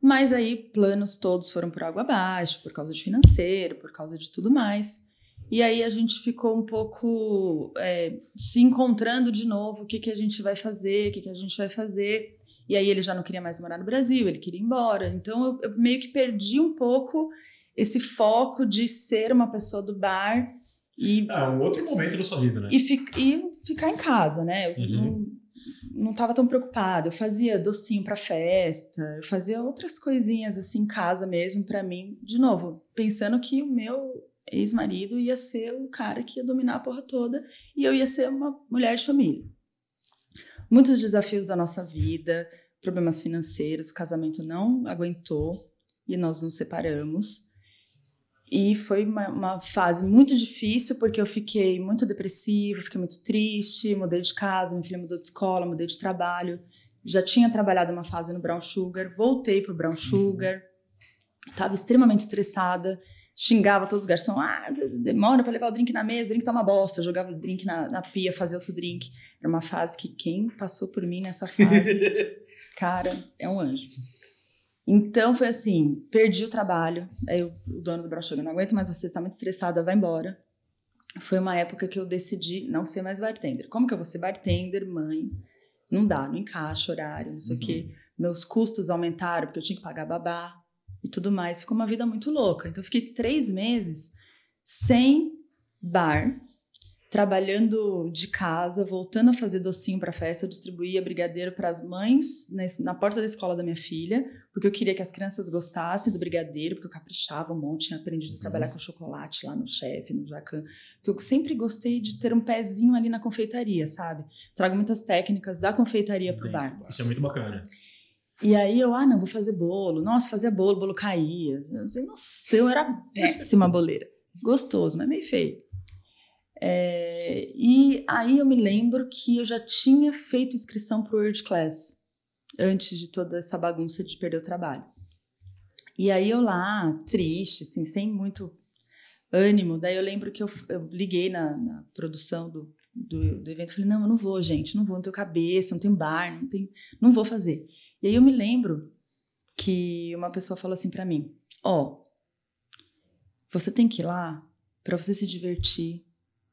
Mas aí planos todos foram por água abaixo, por causa de financeiro, por causa de tudo mais. E aí a gente ficou um pouco é, se encontrando de novo, o que, que a gente vai fazer, o que, que a gente vai fazer. E aí ele já não queria mais morar no Brasil, ele queria ir embora. Então eu, eu meio que perdi um pouco esse foco de ser uma pessoa do bar e... É um outro momento da sua vida, né? E, fi, e ficar em casa, né? Eu uhum. não, não tava tão preocupada. Eu fazia docinho para festa, eu fazia outras coisinhas assim em casa mesmo para mim. De novo, pensando que o meu ex-marido ia ser o cara que ia dominar a porra toda e eu ia ser uma mulher de família. Muitos desafios da nossa vida, problemas financeiros, o casamento não aguentou e nós nos separamos. E foi uma, uma, fase muito difícil, porque eu fiquei muito depressiva, fiquei muito triste, mudei de casa, minha filha mudou de escola, mudei de trabalho. Já tinha trabalhado uma fase no Brown Sugar, voltei pro Brown Sugar, estava extremamente estressada xingava todos os garçons. Ah, demora para levar o drink na mesa, o drink tá uma bosta. jogava o drink na, na pia, fazia outro drink. Era uma fase que quem passou por mim nessa fase, [laughs] cara, é um anjo. Então foi assim, perdi o trabalho. Aí o, dono do broche não aguento mais você, está muito estressada, vai embora. Foi uma época que eu decidi não ser mais bartender. Como que eu vou ser bartender, mãe? Não dá, não encaixa horário, não sei uhum. o quê. Meus custos aumentaram porque eu tinha que pagar babá e tudo mais. Ficou uma vida muito louca. Então, eu fiquei três meses sem bar, trabalhando de casa, voltando a fazer docinho para festa. Eu distribuía brigadeiro para as mães na porta da escola da minha filha, porque eu queria que as crianças gostassem do brigadeiro, porque eu caprichava um monte, tinha aprendido a uhum. trabalhar com chocolate lá no chefe, no Jacan. Porque eu sempre gostei de ter um pezinho ali na confeitaria, sabe? Trago muitas técnicas da confeitaria para o bar. Isso é muito bacana. E aí eu, ah, não, vou fazer bolo. Nossa, fazia bolo, bolo caía. Eu sei, nossa, eu era péssima boleira. Gostoso, mas meio feio. É, e aí eu me lembro que eu já tinha feito inscrição para o World Class antes de toda essa bagunça de perder o trabalho. E aí eu lá, triste, assim, sem muito ânimo. Daí eu lembro que eu, eu liguei na, na produção do, do, do evento e falei: não, eu não vou, gente, não vou, não tenho cabeça, não tenho bar, não, tenho, não vou fazer. E aí eu me lembro que uma pessoa falou assim para mim: Ó, oh, você tem que ir lá para você se divertir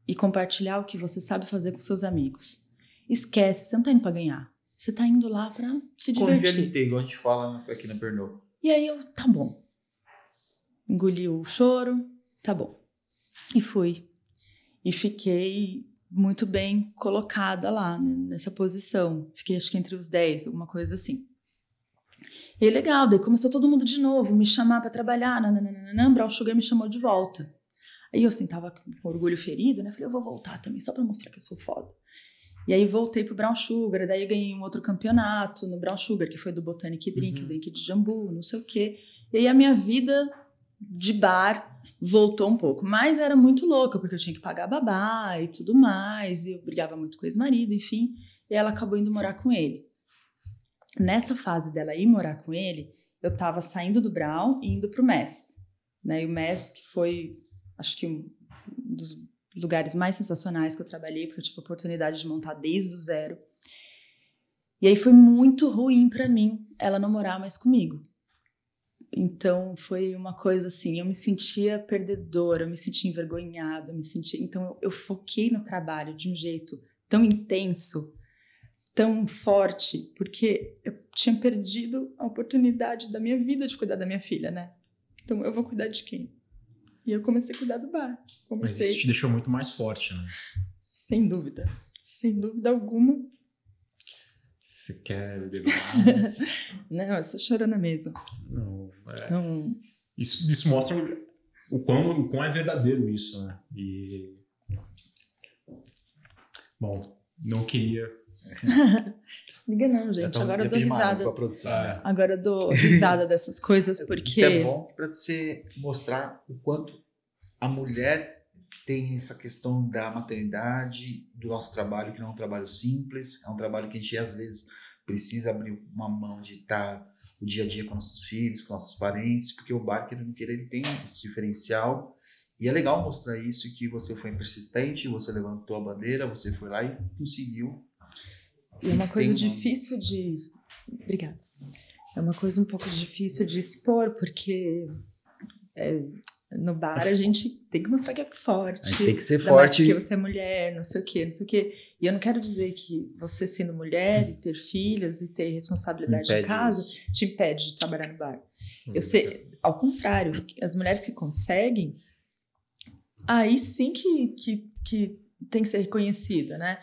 e compartilhar o que você sabe fazer com seus amigos. Esquece, você não tá indo para ganhar. Você tá indo lá para se divertir. Conviver igual a gente fala aqui na Pernambuco. E aí eu, tá bom. Engoli o choro, tá bom. E fui. E fiquei muito bem colocada lá, né, nessa posição. Fiquei acho que entre os 10, alguma coisa assim. E aí, legal, daí começou todo mundo de novo me chamar para trabalhar, nananana, Brown Sugar me chamou de volta. Aí eu assim, tava com orgulho ferido, né? Falei, eu vou voltar também, só para mostrar que eu sou foda. E aí voltei pro Brown Sugar, daí ganhei um outro campeonato no Brown Sugar, que foi do Botanic Drink, uhum. drink de jambu, não sei o quê. E aí a minha vida de bar voltou um pouco. Mas era muito louca, porque eu tinha que pagar babá e tudo mais, e eu brigava muito com o ex-marido, enfim. E ela acabou indo morar com ele nessa fase dela ir morar com ele, eu estava saindo do Brown e indo para o MES. Né? E o MES, que foi, acho que um dos lugares mais sensacionais que eu trabalhei, porque eu tive a oportunidade de montar desde o zero. E aí foi muito ruim para mim ela não morar mais comigo. Então foi uma coisa assim, eu me sentia perdedora, eu me sentia envergonhada, eu me sentia, então eu, eu foquei no trabalho de um jeito tão intenso tão forte, porque eu tinha perdido a oportunidade da minha vida de cuidar da minha filha, né? Então eu vou cuidar de quem? E eu comecei a cuidar do bar. Comecei... Mas isso te deixou muito mais forte, né? Sem dúvida. Sem dúvida alguma. Você quer beber? [laughs] Não, eu sou chorando mesmo. Não, é... Não. Isso, isso mostra o quão, o quão é verdadeiro isso, né? E... Bom, não queria [laughs] Liga não, gente. Agora eu dou risada. É. Agora eu dou [laughs] risada dessas coisas porque. Isso é bom para você mostrar o quanto a mulher tem essa questão da maternidade, do nosso trabalho, que não é um trabalho simples, é um trabalho que a gente às vezes precisa abrir uma mão de estar o dia a dia com nossos filhos, com nossos parentes, porque o bar, querendo queira, ele tem esse diferencial. E é legal mostrar isso, que você foi persistente, você levantou a bandeira, você foi lá e conseguiu. E é uma coisa difícil de... Obrigada. É uma coisa um pouco difícil de expor, porque é, no bar a gente tem que mostrar que é forte. A gente tem que ser forte. Porque você é mulher, não sei o quê, não sei o quê. E eu não quero dizer que você sendo mulher e ter filhos e ter responsabilidade em casa isso. te impede de trabalhar no bar. eu sei, ao contrário, as mulheres que conseguem, aí sim que, que, que tem que ser reconhecida, né?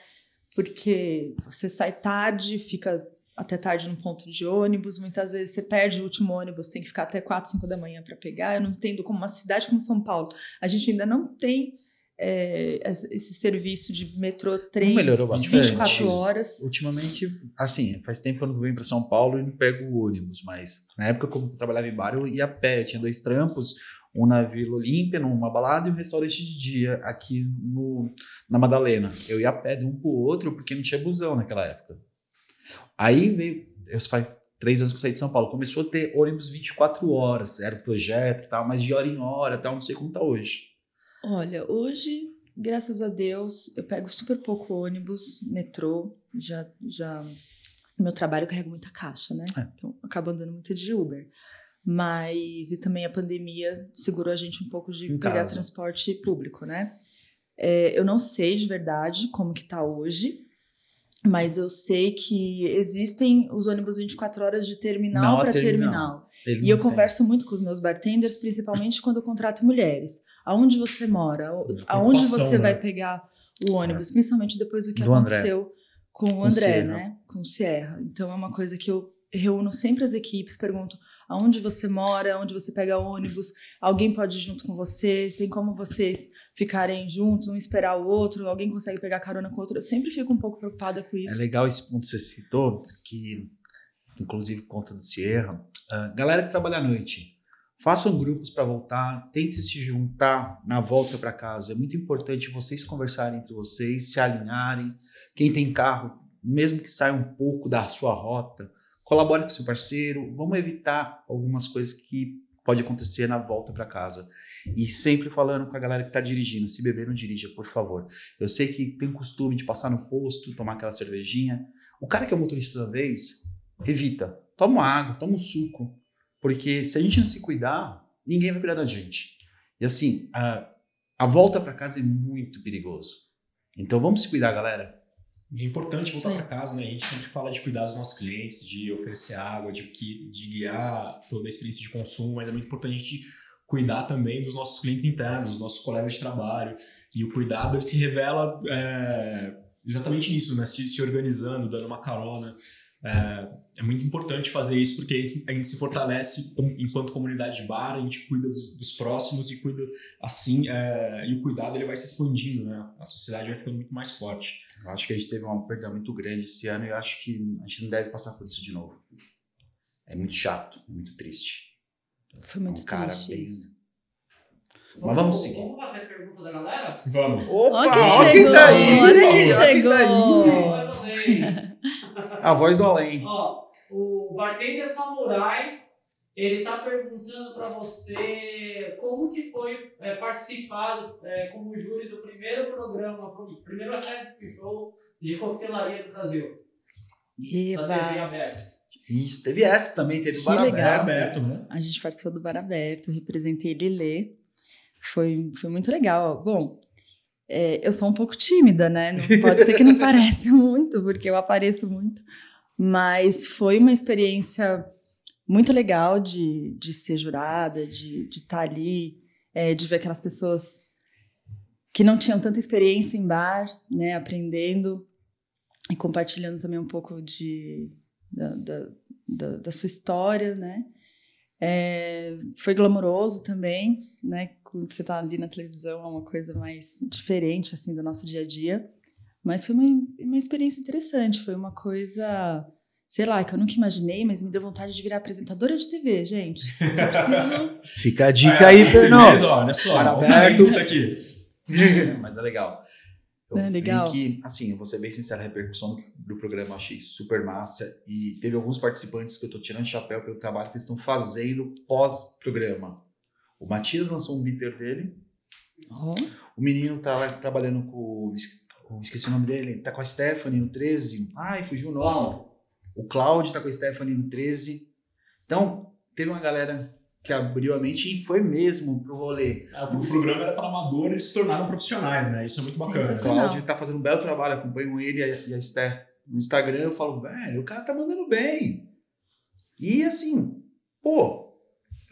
Porque você sai tarde, fica até tarde no ponto de ônibus, muitas vezes você perde o último ônibus, tem que ficar até 4, 5 da manhã para pegar. Eu não entendo como uma cidade como São Paulo, a gente ainda não tem é, esse serviço de metrô, trem, melhorou bastante. 24 horas. Ultimamente, assim, faz tempo que eu não venho para São Paulo e não pego o ônibus, mas na época, como eu trabalhava em bar, eu ia a pé, eu tinha dois trampos, um na Vila Olímpia, numa balada, e um restaurante de dia aqui no, na Madalena. Eu ia a pé de um para o outro, porque não tinha busão naquela época. Aí veio, eu faz três anos que eu saí de São Paulo, começou a ter ônibus 24 horas, era o projeto e tal, mas de hora em hora, tal, não sei como tá hoje. Olha, hoje, graças a Deus, eu pego super pouco ônibus, metrô, já, já, meu trabalho carrega muita caixa, né? É. Então, acabo andando muito de Uber. Mas, e também a pandemia segurou a gente um pouco de em pegar casa. transporte público, né? É, eu não sei de verdade como que tá hoje, mas eu sei que existem os ônibus 24 horas de terminal para terminal. terminal. E eu tem. converso muito com os meus bartenders, principalmente quando eu contrato mulheres. Aonde você mora? Aonde você né? vai pegar o ônibus? É. Principalmente depois do que do aconteceu André. com o André, com né? Com o Sierra. Então é uma coisa que eu reúno sempre as equipes, pergunto aonde você mora, onde você pega ônibus, alguém pode ir junto com você, tem como vocês ficarem juntos, um esperar o outro, alguém consegue pegar carona com o outro. Eu sempre fico um pouco preocupada com isso. É legal esse ponto que você citou, que inclusive conta do Sierra. Uh, galera que trabalha à noite, façam grupos para voltar, tentem se juntar na volta para casa. É muito importante vocês conversarem entre vocês, se alinharem. Quem tem carro, mesmo que saia um pouco da sua rota, colabore com seu parceiro, vamos evitar algumas coisas que pode acontecer na volta para casa. E sempre falando com a galera que está dirigindo, se beber não dirija, por favor. Eu sei que tem costume de passar no posto, tomar aquela cervejinha. O cara que é o motorista da vez, evita. Toma água, toma um suco. Porque se a gente não se cuidar, ninguém vai cuidar da gente. E assim, a, a volta para casa é muito perigoso. Então vamos se cuidar, galera. É importante voltar para casa, né? A gente sempre fala de cuidar dos nossos clientes, de oferecer água, de, de guiar toda a experiência de consumo, mas é muito importante a gente cuidar também dos nossos clientes internos, dos nossos colegas de trabalho. E o cuidado se revela é, exatamente nisso, né? Se, se organizando, dando uma carona, é, é, muito importante fazer isso porque a gente se fortalece enquanto comunidade de bar, a gente cuida dos, dos próximos e cuida assim, é, e o cuidado ele vai se expandindo, né? A sociedade vai ficando muito mais forte. Eu acho que a gente teve uma perda muito grande esse ano e eu acho que a gente não deve passar por isso de novo. É muito chato, é muito triste. Foi muito é um cara triste bem... isso. Mas vamos seguir. Vamos fazer a pergunta da galera? Vamos. Opa, olha quem chegou. Tá aí, olha quem chegou. [laughs] A voz do além. Ó, o Bartender Samurai, ele está perguntando para você como que foi é, participar é, como júri do primeiro programa, o primeiro reality show de coquetelaria do Brasil. Eba. Da TV aberta. Isso, teve essa também, teve o Bar legal. Aberto, né? A gente participou do Bar Aberto, representei Lilê. Foi, foi muito legal. Bom, é, eu sou um pouco tímida, né? Não, pode ser que não [laughs] pareça muito, porque eu apareço muito. Mas foi uma experiência muito legal de, de ser jurada, de estar tá ali, é, de ver aquelas pessoas que não tinham tanta experiência em bar, né? Aprendendo e compartilhando também um pouco de, da, da, da, da sua história, né? É, foi glamouroso também, né? Quando você está ali na televisão é uma coisa mais diferente assim do nosso dia a dia, mas foi uma, uma experiência interessante. Foi uma coisa, sei lá, que eu nunca imaginei, mas me deu vontade de virar apresentadora de TV, gente. Só preciso. [laughs] Fica a dica aí, Fernando. Olha só, olha, aberto. aqui. [laughs] Mas é legal. Eu é legal. que, assim, eu vou ser bem sincero, a repercussão do programa eu achei super massa. E teve alguns participantes que eu tô tirando chapéu pelo trabalho que eles estão fazendo pós-programa. O Matias lançou um bitter dele. Oh. O menino tá lá trabalhando com. Esqueci o nome dele. Tá com a Stephanie no 13. Ai, fugiu o nome. O Cláudio tá com a Stephanie no 13. Então, teve uma galera que abriu a mente e foi mesmo pro rolê. É, o programa era para amadores, eles se tornaram profissionais, né? Isso é muito bacana. O Cláudio tá fazendo um belo trabalho, acompanho ele e a Esther no Instagram, eu falo, velho, o cara tá mandando bem. E assim, pô,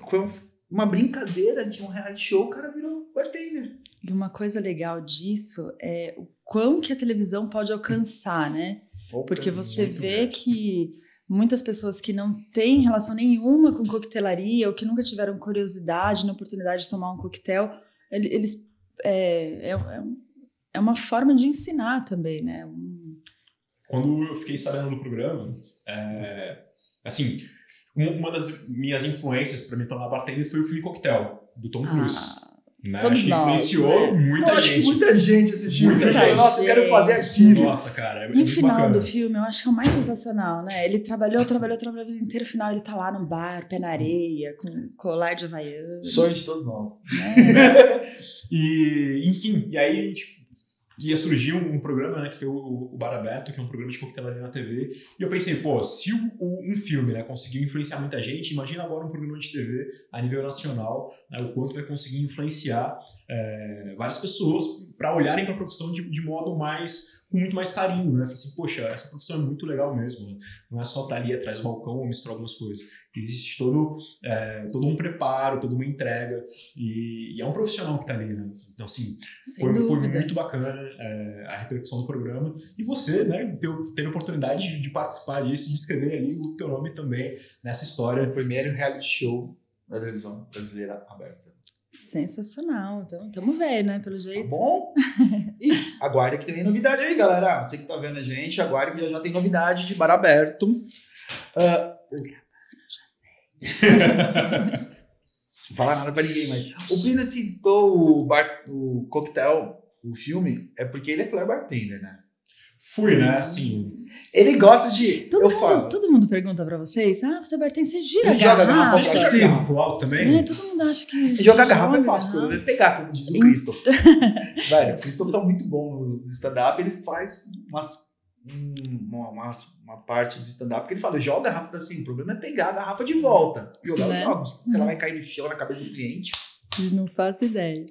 foi uma brincadeira de um reality show, o cara virou bartender. E uma coisa legal disso é o quão que a televisão pode alcançar, né? Porque você vê grande. que muitas pessoas que não têm relação nenhuma com coquetelaria ou que nunca tiveram curiosidade na oportunidade de tomar um coquetel, eles é, é, é, é uma forma de ensinar também, né? Um... Quando eu fiquei sabendo do programa, é, assim, uma das minhas influências para me tornar bartender foi o filme Coquetel, do Tom Cruise. Ah. Né? Todos acho que influenciou né? muita eu gente. muita gente assistiu. Muita muita gente. Nossa, eu quero fazer aquilo. Nossa, cara. É e o final do filme eu acho que é o mais sensacional, né? Ele trabalhou, trabalhou, trabalhou a vida inteira. No final ele tá lá no bar, pé na areia, com colar de havaiana. Sonho de todos nós. Né? [laughs] e, enfim, e aí a gente ia surgir um, um, programa, né, que foi o, o Bar Aberto, que é um programa de coquetelaria na TV. E eu pensei, pô, se o, o, um filme né, conseguiu influenciar muita gente, imagina agora um programa de TV a nível nacional, né, o quanto vai conseguir influenciar é, várias pessoas para olharem para a profissão de, de modo mais com muito mais carinho, né? Falei assim, poxa, essa profissão é muito legal mesmo. Né? Não é só estar ali atrás do balcão ou misturar algumas coisas. Existe todo, é, todo um preparo, toda uma entrega. E, e é um profissional que está ali, né? Então, assim, foi, foi, muito bacana é, a repercussão do programa. E você, né, teve, teve a oportunidade de, de participar disso, de escrever ali o teu nome também nessa história. O primeiro reality show da televisão brasileira aberta. Sensacional. Então, tamo vendo, né? Pelo jeito. Tá bom? [laughs] E aguarde que tem novidade aí, galera. Você que tá vendo a gente, aguarde que já tem novidade de bar aberto. Uh... Já sei. Não falar nada pra ninguém, mas o Brino citou o, bar, o coquetel, o filme, é porque ele é flare bartender, né? Fui, né? Assim. Ele gosta de. Todo, mundo, todo mundo pergunta pra vocês: ah, você bartender, você gira. Ele joga garrafa cima. Pro alto também? É, todo mundo acha que. Jogar garrafa é fácil, o problema é pegar, como diz o Cristo. [laughs] Velho, o Cristo tá muito bom no stand-up, ele faz umas, uma, uma, uma parte do stand-up que ele fala: joga a garrafa pra cima, o problema é pegar a garrafa de volta. Jogar né? os jogos. Se ela vai cair no chão na cabeça do cliente. Não faço ideia.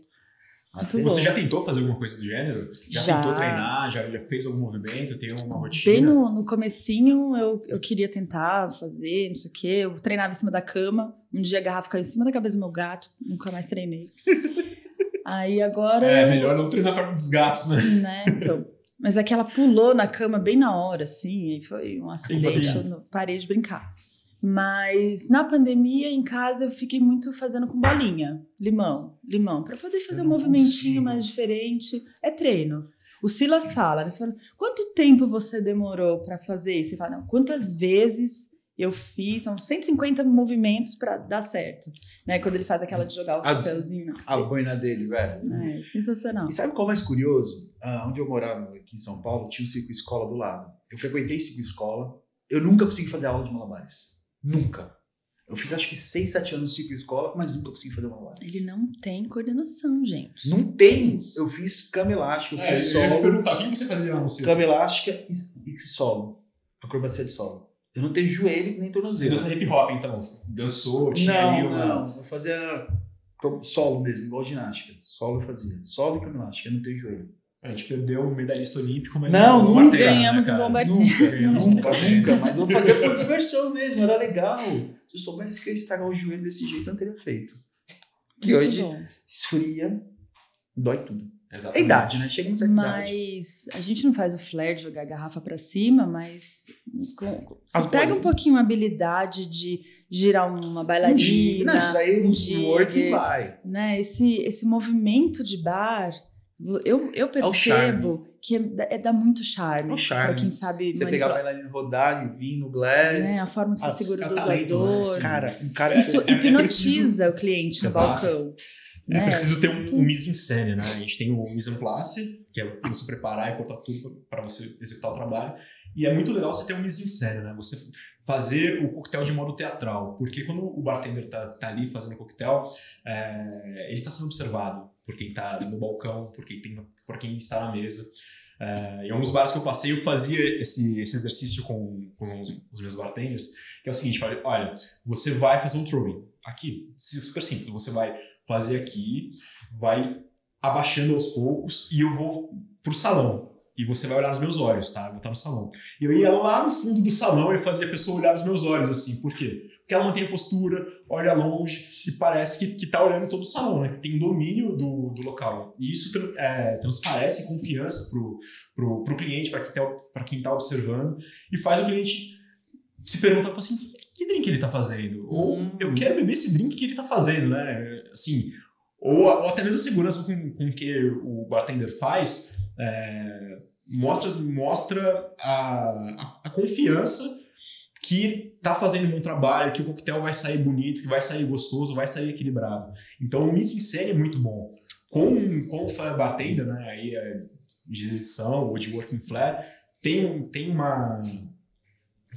Você já tentou fazer alguma coisa do gênero? Já, já. tentou treinar? Já, já, fez algum movimento? Tem uma rotina? Bem no, no comecinho eu, eu queria tentar fazer, não sei o quê. Eu treinava em cima da cama. Um dia a garrafa caiu em cima da cabeça do meu gato. Nunca mais treinei. [laughs] Aí agora... É, melhor não treinar perto dos gatos, né? Né, então... Mas é que ela pulou na cama bem na hora, assim. E foi um acidente. Eu parei de brincar. Mas na pandemia, em casa, eu fiquei muito fazendo com bolinha, limão, limão, para poder fazer um movimentinho consigo. mais diferente. É treino. O Silas fala, né? Você fala, quanto tempo você demorou para fazer isso? Você fala, não, quantas vezes eu fiz? São 150 movimentos para dar certo. Né? Quando ele faz aquela de jogar o papelzinho. A boina dele, velho. É, sensacional. E sabe qual é mais curioso? Ah, onde eu morava aqui em São Paulo, tinha um circo escola do lado. Eu frequentei circo escola. Eu nunca consegui fazer aula de malabares. Nunca. Eu fiz acho que 6, 7 anos de ciclo escola, mas nunca consegui fazer uma live. Ele não tem coordenação, gente. Não tem. Eu fiz cama elástica, eu é, fiz solo. Eu ia perguntar, o que você fazia no circo? Cama elástica e, e solo. Acrobacia de solo. Eu não tenho joelho nem tornozelo. Você dança hip hop, então? Dançou, tinha não, ali uma... Não, eu fazia solo mesmo, igual ginástica. Solo eu fazia. Solo e cama elástica, eu não tenho joelho. A gente perdeu o medalhista olímpico, mas não, não nunca ganhamos né, um bom Nunca, nunca, nunca. Mas eu fazia por [laughs] diversão mesmo, era legal. Se eu soubesse que eu ia estragar o joelho desse jeito, eu não teria feito. Que Muito hoje bom. esfria, dói tudo. Exatamente. É idade, né? Chega uma certa mas idade. a gente não faz o flare de jogar a garrafa para cima, mas com, você pega um pouquinho a habilidade de girar uma bailarina. Um não, isso daí um work vai. Né? Esse, esse movimento de bar eu, eu é percebo é que é, é, dá muito charme. É charme. Pra quem sabe. Você pegar a bailarina rodar e vir no glass. É, a forma que você segura o dosador. Né? Cara, um cara Isso é, hipnotiza o cliente no balcão. É né? preciso ter um, um mise-en-scène, né? A gente tem o mise-en-place, que é você preparar e cortar tudo para você executar o trabalho. E é muito legal você ter um mise-en-scène, né? Você fazer o coquetel de modo teatral. Porque quando o bartender tá, tá ali fazendo o coquetel, é, ele está sendo observado por quem está no balcão, por quem, tem, por quem está na mesa. É, em alguns bares que eu passei, eu fazia esse, esse exercício com, com os, os, meus bartenders, que é o seguinte, olha, você vai fazer um throwing aqui, super simples, você vai fazer aqui, vai abaixando aos poucos e eu vou pro salão. E você vai olhar nos meus olhos, tá? Eu vou estar no salão. E eu ia lá no fundo do salão e fazia a pessoa olhar nos meus olhos, assim. Por quê? Porque ela mantém a postura, olha longe e parece que, que tá olhando todo o salão, né? Que tem domínio do, do local. E isso é, transparece confiança pro, pro, pro cliente, para quem, tá, quem tá observando. E faz o cliente se perguntar, assim, que, que drink ele tá fazendo? Ou hum. eu quero beber esse drink que ele tá fazendo, né? Assim, ou, ou até mesmo a segurança com, com que o bartender faz é, mostra, mostra a, a, a, confiança que tá fazendo um bom trabalho, que o coquetel vai sair bonito, que vai sair gostoso, vai sair equilibrado. Então o Missing Série é muito bom. Com, com o bartender, né, aí é de exibição ou de working flare, tem, tem uma,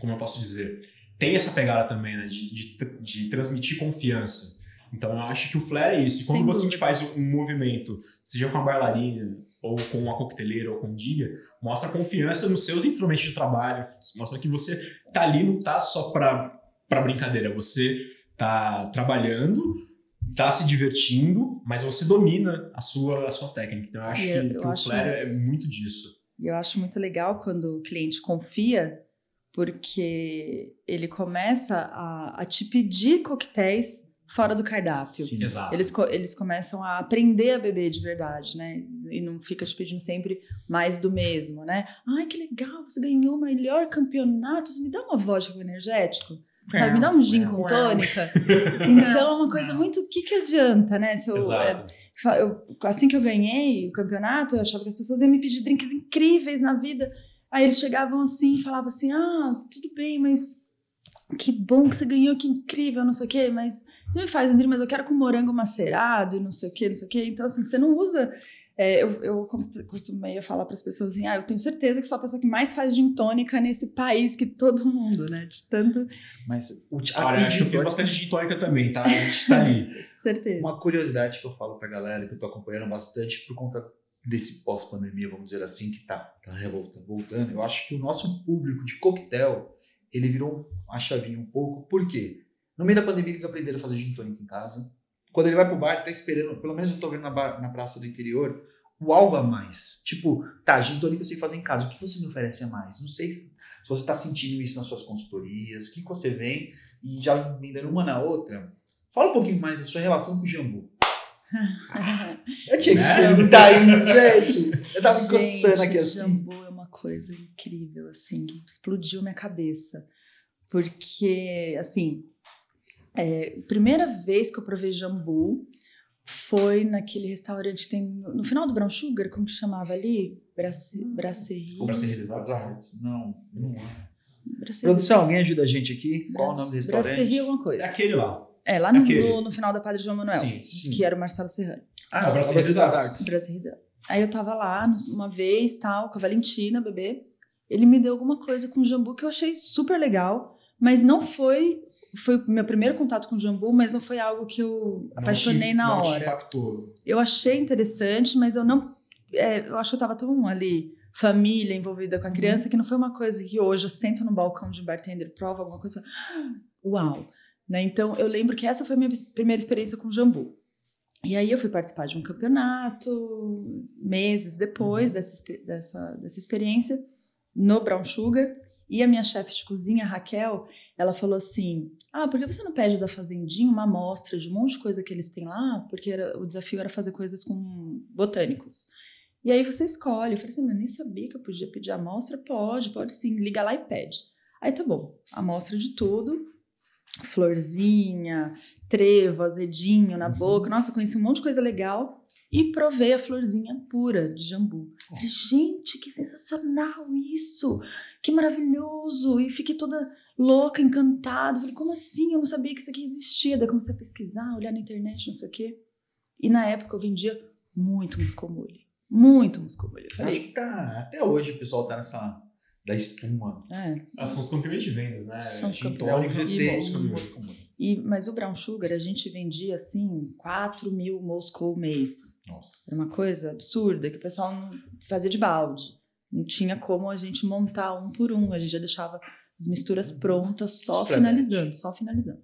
como eu posso dizer, tem essa pegada também, né, de, de, de transmitir confiança. Então eu acho que o flare é isso. E quando você faz um movimento, seja com a bailarina, ou com a coqueteleira, ou com diga, mostra confiança nos seus instrumentos de trabalho, mostra que você tá ali, não tá só para brincadeira, você tá trabalhando, tá se divertindo, mas você domina a sua, a sua técnica. Então eu acho que, eu que acho, o flare é muito disso. E eu acho muito legal quando o cliente confia, porque ele começa a, a te pedir coquetéis fora do cardápio. Sim, exato. Eles, eles começam a aprender a beber de verdade, né? E não fica te pedindo sempre mais do mesmo, né? Ai, que legal, você ganhou o melhor campeonato, você me dá uma vodka energético? Sabe, me dá um gin com tônica. [laughs] Então, é uma coisa muito. O que, que adianta, né? Se eu, Exato. É, eu, assim que eu ganhei o campeonato, eu achava que as pessoas iam me pedir drinks incríveis na vida. Aí eles chegavam assim e falavam assim: ah, tudo bem, mas que bom que você ganhou, que incrível, não sei o quê, mas você me faz drink, mas eu quero com morango macerado e não sei o quê, não sei o quê. Então, assim, você não usa. É, eu, eu costumei falar para as pessoas assim: ah, eu tenho certeza que sou a pessoa que mais faz gin tônica nesse país que todo mundo, né? De tanto. Mas o Olha, acho que eu fiz bastante gin tônica também, tá? A gente tá ali. [laughs] certeza. Uma curiosidade que eu falo pra galera, que eu tô acompanhando bastante por conta desse pós-pandemia, vamos dizer assim, que tá, tá voltando. Eu acho que o nosso público de coquetel ele virou a chavinha um pouco. Por quê? No meio da pandemia, eles aprenderam a fazer gin tônica em casa. Quando ele vai pro bar, ele tá esperando, pelo menos eu tô vendo na, bar, na praça do interior, o algo a mais. Tipo, tá, gin tônica eu sei fazer em casa. O que você me oferece a mais? Não sei se você está sentindo isso nas suas consultorias, o que você vem e já emendando uma na outra. Fala um pouquinho mais da sua relação com o jambu. [laughs] eu tinha que né? perguntar isso, gente. Eu tava me coçando aqui assim. Jambu coisa incrível, assim, explodiu minha cabeça. Porque, assim, é, primeira vez que eu provei jambu foi naquele restaurante tem no final do Brown Sugar, como que chamava ali? Brace, Brasserie. O Brasserie dos Artes? Não, não é. Produção, alguém ajuda a gente aqui? Qual o nome do restaurante? Brasserie alguma coisa. É aquele lá. É, lá no, no, no, final da Padre João Manuel. Sim, sim. Que era o Marcelo Serrano. Ah, o Brasserie das Artes. Brasserie Aí eu tava lá uma vez, tal, com a Valentina, bebê. Ele me deu alguma coisa com jambu que eu achei super legal, mas não foi foi meu primeiro contato com jambu, mas não foi algo que eu apaixonei te, na hora. Impactou. Eu achei interessante, mas eu não é, eu acho que eu tava tão ali família envolvida com a uhum. criança que não foi uma coisa que hoje eu sento no balcão de bartender prova alguma coisa, [gasps] uau, né? Então eu lembro que essa foi a minha primeira experiência com jambu. E aí eu fui participar de um campeonato meses depois uhum. dessa, dessa, dessa experiência no Brown Sugar. E a minha chefe de cozinha, Raquel, ela falou assim: Ah, por que você não pede da Fazendinha uma amostra de um monte de coisa que eles têm lá? Porque era, o desafio era fazer coisas com botânicos. E aí você escolhe. Eu falei assim: Mas nem sabia que eu podia pedir amostra? Pode, pode sim. Liga lá e pede. Aí tá bom, amostra de tudo florzinha, trevo, azedinho na uhum. boca. Nossa, conheci um monte de coisa legal e provei a florzinha pura de jambu. Falei, gente, que sensacional isso! Que maravilhoso! E fiquei toda louca, encantada. Falei, como assim? Eu não sabia que isso aqui existia. Daí comecei a pesquisar, olhar na internet, não sei o quê. E na época eu vendia muito muscomule. Muito muscomule. Eu Acho que tá. Até hoje o pessoal tá nessa. Da espuma. É. Ah, são os campeões de vendas, né? São os campeões. tônica E mas o Brown Sugar, a gente vendia assim 4 mil Moscow mês. Nossa. Era uma coisa absurda que o pessoal não fazia de balde. Não tinha como a gente montar um por um. A gente já deixava as misturas prontas, só finalizando, só finalizando.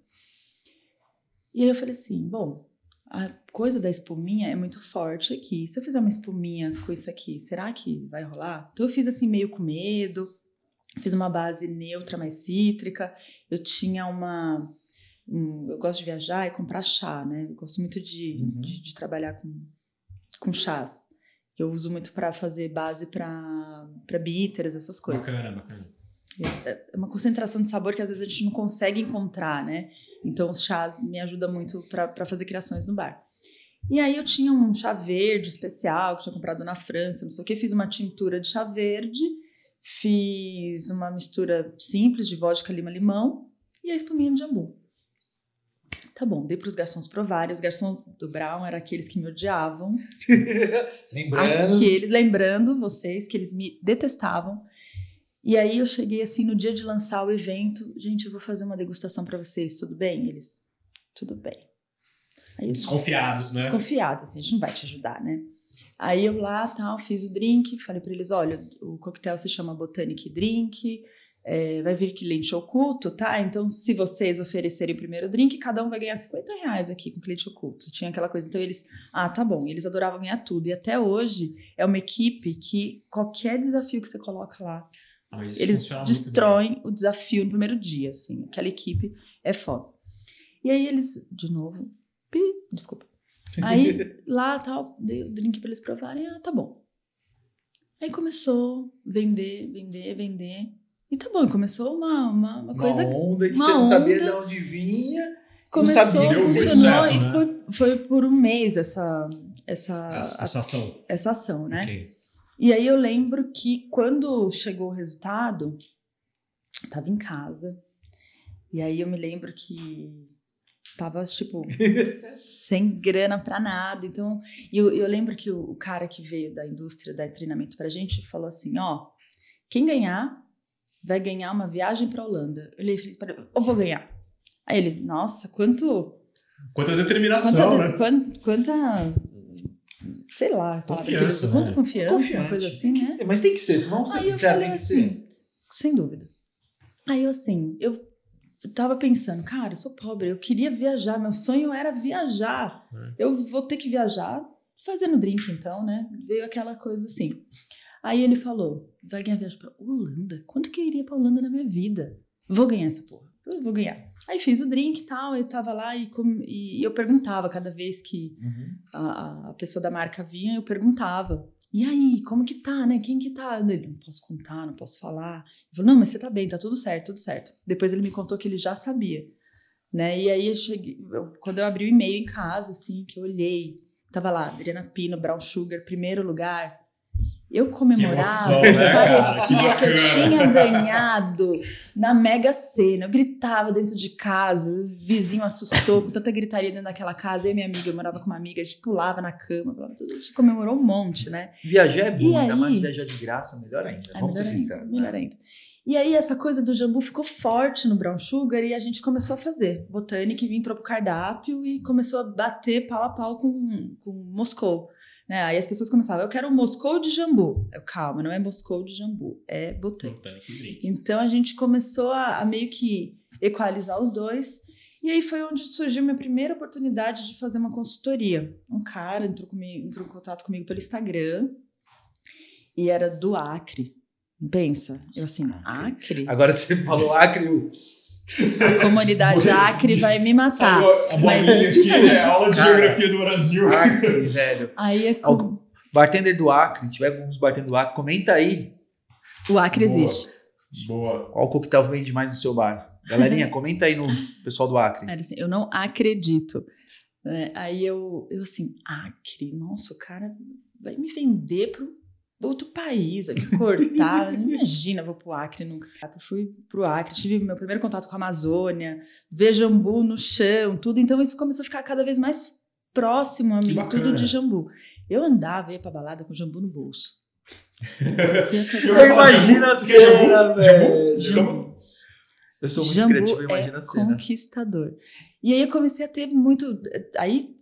E aí eu falei assim, bom, a coisa da espuminha é muito forte aqui. Se eu fizer uma espuminha com isso aqui, será que vai rolar? Então eu fiz assim meio com medo. Fiz uma base neutra, mais cítrica. Eu tinha uma um- eu gosto de viajar e comprar chá, né? Eu gosto muito de, Uhum. de, de trabalhar com, com chás. Eu uso muito para fazer base para bitters, essas coisas. Bacana, bacana. É uma concentração de sabor que às vezes a gente não consegue encontrar, né? Então os chás me ajudam muito para fazer criações no bar. E aí eu tinha um chá verde especial que tinha comprado na França, não sei o que, fiz uma tintura de chá verde, fiz uma mistura simples de vodka, lima, limão e a espuminha de jambu. Tá bom, dei para os garçons provarem. Os garçons do Brown eram aqueles que me odiavam. [laughs] Lembrando. Aqueles, lembrando vocês que eles me detestavam. E aí eu cheguei assim no dia de lançar o evento, gente, eu vou fazer uma degustação para vocês, tudo bem? Eles, tudo bem. Aí Desconfiados, né? desconfiados, assim, a gente não vai te ajudar, né? Aí eu lá, tal, fiz o drink, falei para eles, olha, o coquetel se chama Botanic Drink, é, vai vir cliente oculto, tá? Então, se vocês oferecerem o primeiro drink, cada um vai ganhar 50 reais aqui com cliente oculto. Tinha aquela coisa. Então, eles, ah, tá bom. Eles adoravam ganhar tudo. E até hoje, é uma equipe que qualquer desafio que você coloca lá, mas eles destroem o desafio no primeiro dia, assim. Aquela equipe é foda. E aí eles, de novo, pi, desculpa. [laughs] Aí lá tal, dei o drink pra eles provarem, ah, tá bom. Aí começou vender, vender, vender. E tá bom, começou uma, uma, uma Uma coisa. onda que uma você não sabia de onde vinha. Começou, sabia, funcionou e né? foi, foi por um mês essa, essa, Essa, essa ação. essa ação, né? Ok. E aí eu lembro que quando chegou o resultado, eu tava em casa. E aí eu me lembro que tava, tipo, [laughs] sem grana pra nada. Então, eu, eu lembro que o, o cara que veio da indústria da treinamento pra gente falou assim: ó, quem ganhar vai ganhar uma viagem pra Holanda. Eu olhei e falei, "Pera, eu vou ganhar. Aí ele, nossa, quanto. Quanta determinação, Quanta, né? quan- quanta, sei lá, Confiança, né? confiança, Confiante. uma coisa assim, que né? Mas tem que ser, senão você sincero, tem que assim, ser. sem dúvida. Aí eu assim, eu tava pensando, cara, eu sou pobre, eu queria viajar, meu sonho era viajar. É. Eu vou ter que viajar fazendo drink então, né? Veio aquela coisa assim. Aí ele falou, vai ganhar viagem pra Holanda? Quanto que eu iria pra Holanda na minha vida? Vou ganhar essa porra. Eu vou ganhar. Aí fiz o drink e tal, eu tava lá e, com- e eu perguntava cada vez que Uhum. a, a pessoa da marca vinha, eu perguntava. E aí, como que tá, né? Quem que tá? Ele, não posso contar, não posso falar. Eu falei, não, mas você tá bem, tá tudo certo, tudo certo. Depois ele me contou que ele já sabia, né? E aí, eu cheguei, eu- quando eu abri o e-mail em casa, assim, que eu olhei, tava lá, Adriana Pino, Brown Sugar, primeiro lugar. Eu comemorava, emoção, né, parecia Que que, eu tinha ganhado na Mega Sena. Eu gritava dentro de casa, o vizinho assustou com tanta gritaria dentro daquela casa. Eu e minha amiga, eu morava com uma amiga, a gente pulava na cama, a gente comemorou um monte, né? Viajar é bom, E ainda aí? mais viajar de graça, melhor ainda. É Vamos ser melhor ainda, sinceros. melhor né? ainda. E aí essa coisa do jambu ficou forte no Brown Sugar e a gente começou a fazer. Botânica entrou pro cardápio e começou a bater pau a pau com, com Moscou. Né? Aí as pessoas começavam, eu quero um Moscou de jambu. Eu, calma, não é Moscou de jambu, é. Botânico. Então a gente começou a, a meio que equalizar os dois. E aí foi onde surgiu minha primeira oportunidade de fazer uma consultoria. Um cara entrou, comigo, entrou em contato comigo pelo Instagram e era do Acre. Pensa, eu assim, Acre? Agora você falou Acre, A comunidade Acre vai me matar. A mas- aqui, é aula de Cara. geografia do Brasil. Acre, velho. Aí é com... Algum- Bartender do Acre, se tiver alguns bartender do Acre, comenta aí o Acre Boa. existe. Boa. qual coquetel vende mais no seu bar. Galerinha, [laughs] comenta aí no pessoal do Acre. Assim, eu não acredito. né? Aí eu, eu assim, Acre, nossa, o cara vai me vender pro outro país, vai me cortar. Não [laughs] Imagina, eu vou pro Acre nunca. Eu fui pro Acre, tive meu primeiro contato com a Amazônia, ver jambu no chão, tudo. Então isso começou a ficar cada vez mais próximo a mim, tudo de jambu. Eu andava, ia pra balada com jambu no bolso. [laughs] Eu imagino a cena, velho. Jambu. Eu sou muito jambu criativo, imagina é a cena. conquistador. E aí eu comecei a ter muito... Aí,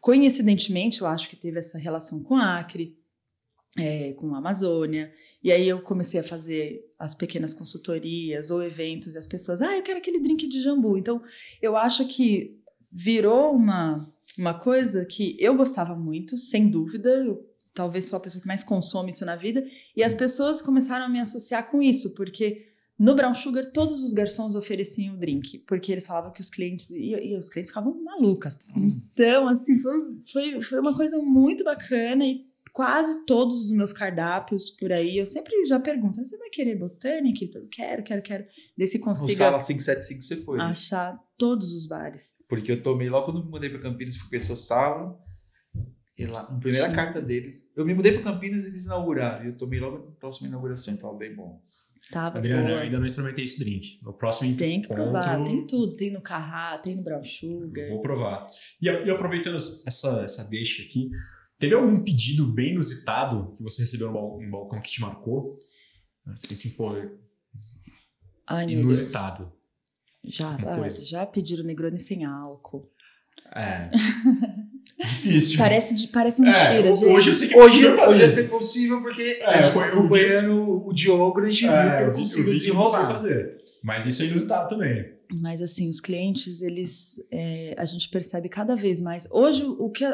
coincidentemente, eu acho que teve essa relação com Acre, é, com a Amazônia. E aí eu comecei a fazer as pequenas consultorias ou eventos e as pessoas, ah, eu quero aquele drink de jambu. Então, eu acho que virou uma, uma coisa que eu gostava muito, sem dúvida. Eu talvez sou a pessoa que mais consome isso na vida. E as pessoas começaram a me associar com isso, porque no Brown Sugar todos os garçons ofereciam o drink, porque eles falavam que os clientes e, e os clientes ficavam malucas. Hum. Então, assim, foi, foi, foi uma coisa muito bacana e quase todos os meus cardápios por aí, eu sempre já pergunto, você vai querer botânica? Eu quero, quero, quero. Desse consiga. No Sala 575 você foi. Achar todos os bares. Porque eu tomei logo quando me mudei para Campinas, fui conhecer o Sala. E lá, na primeira Sim. carta deles, eu me mudei para Campinas e eles inauguraram. E eu tomei logo na próxima inauguração, então bem bom. Tava Adriana, boa. ainda não experimentei esse drink. No próximo Tem que provar, tem tudo. Tem no Carrá, tem no Brown Sugar. Vou provar. E, e aproveitando essa, essa deixa aqui, Teve algum pedido bem inusitado que você recebeu no balcão que te marcou? Assim, assim pô, Ai, inusitado. Já, ah, já pediram Negroni sem álcool. É. [laughs] Difícil. Parece, parece mentira, é. Hoje eu sei que é hoje, possível hoje é ser possível porque é, a gente foi acompanhando o Diogo, a gente viu é, que ele conseguiu desenrolar. fazer. Mas isso é inusitado também. Mas assim, os clientes, eles, é, a gente percebe cada vez mais. Hoje, o que,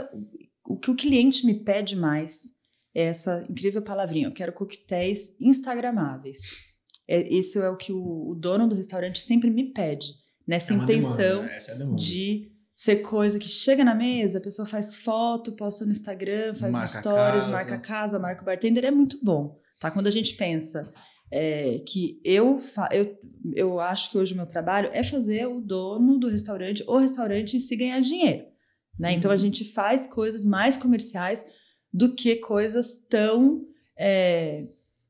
o que o cliente me pede mais é essa incrível palavrinha. Eu quero coquetéis instagramáveis. É, esse é o que o, o dono do restaurante sempre me pede. Nessa é intenção demanda, né? é de ser coisa que chega na mesa, a pessoa faz foto, posta no Instagram, faz marca stories, casa. marca a casa, marca o bartender. É muito bom. Tá? Quando a gente pensa é, que eu, eu, eu acho que hoje o meu trabalho é fazer o dono do restaurante, o restaurante, se ganhar dinheiro. Né? Então a uhum. gente faz coisas mais comerciais do que coisas tão é,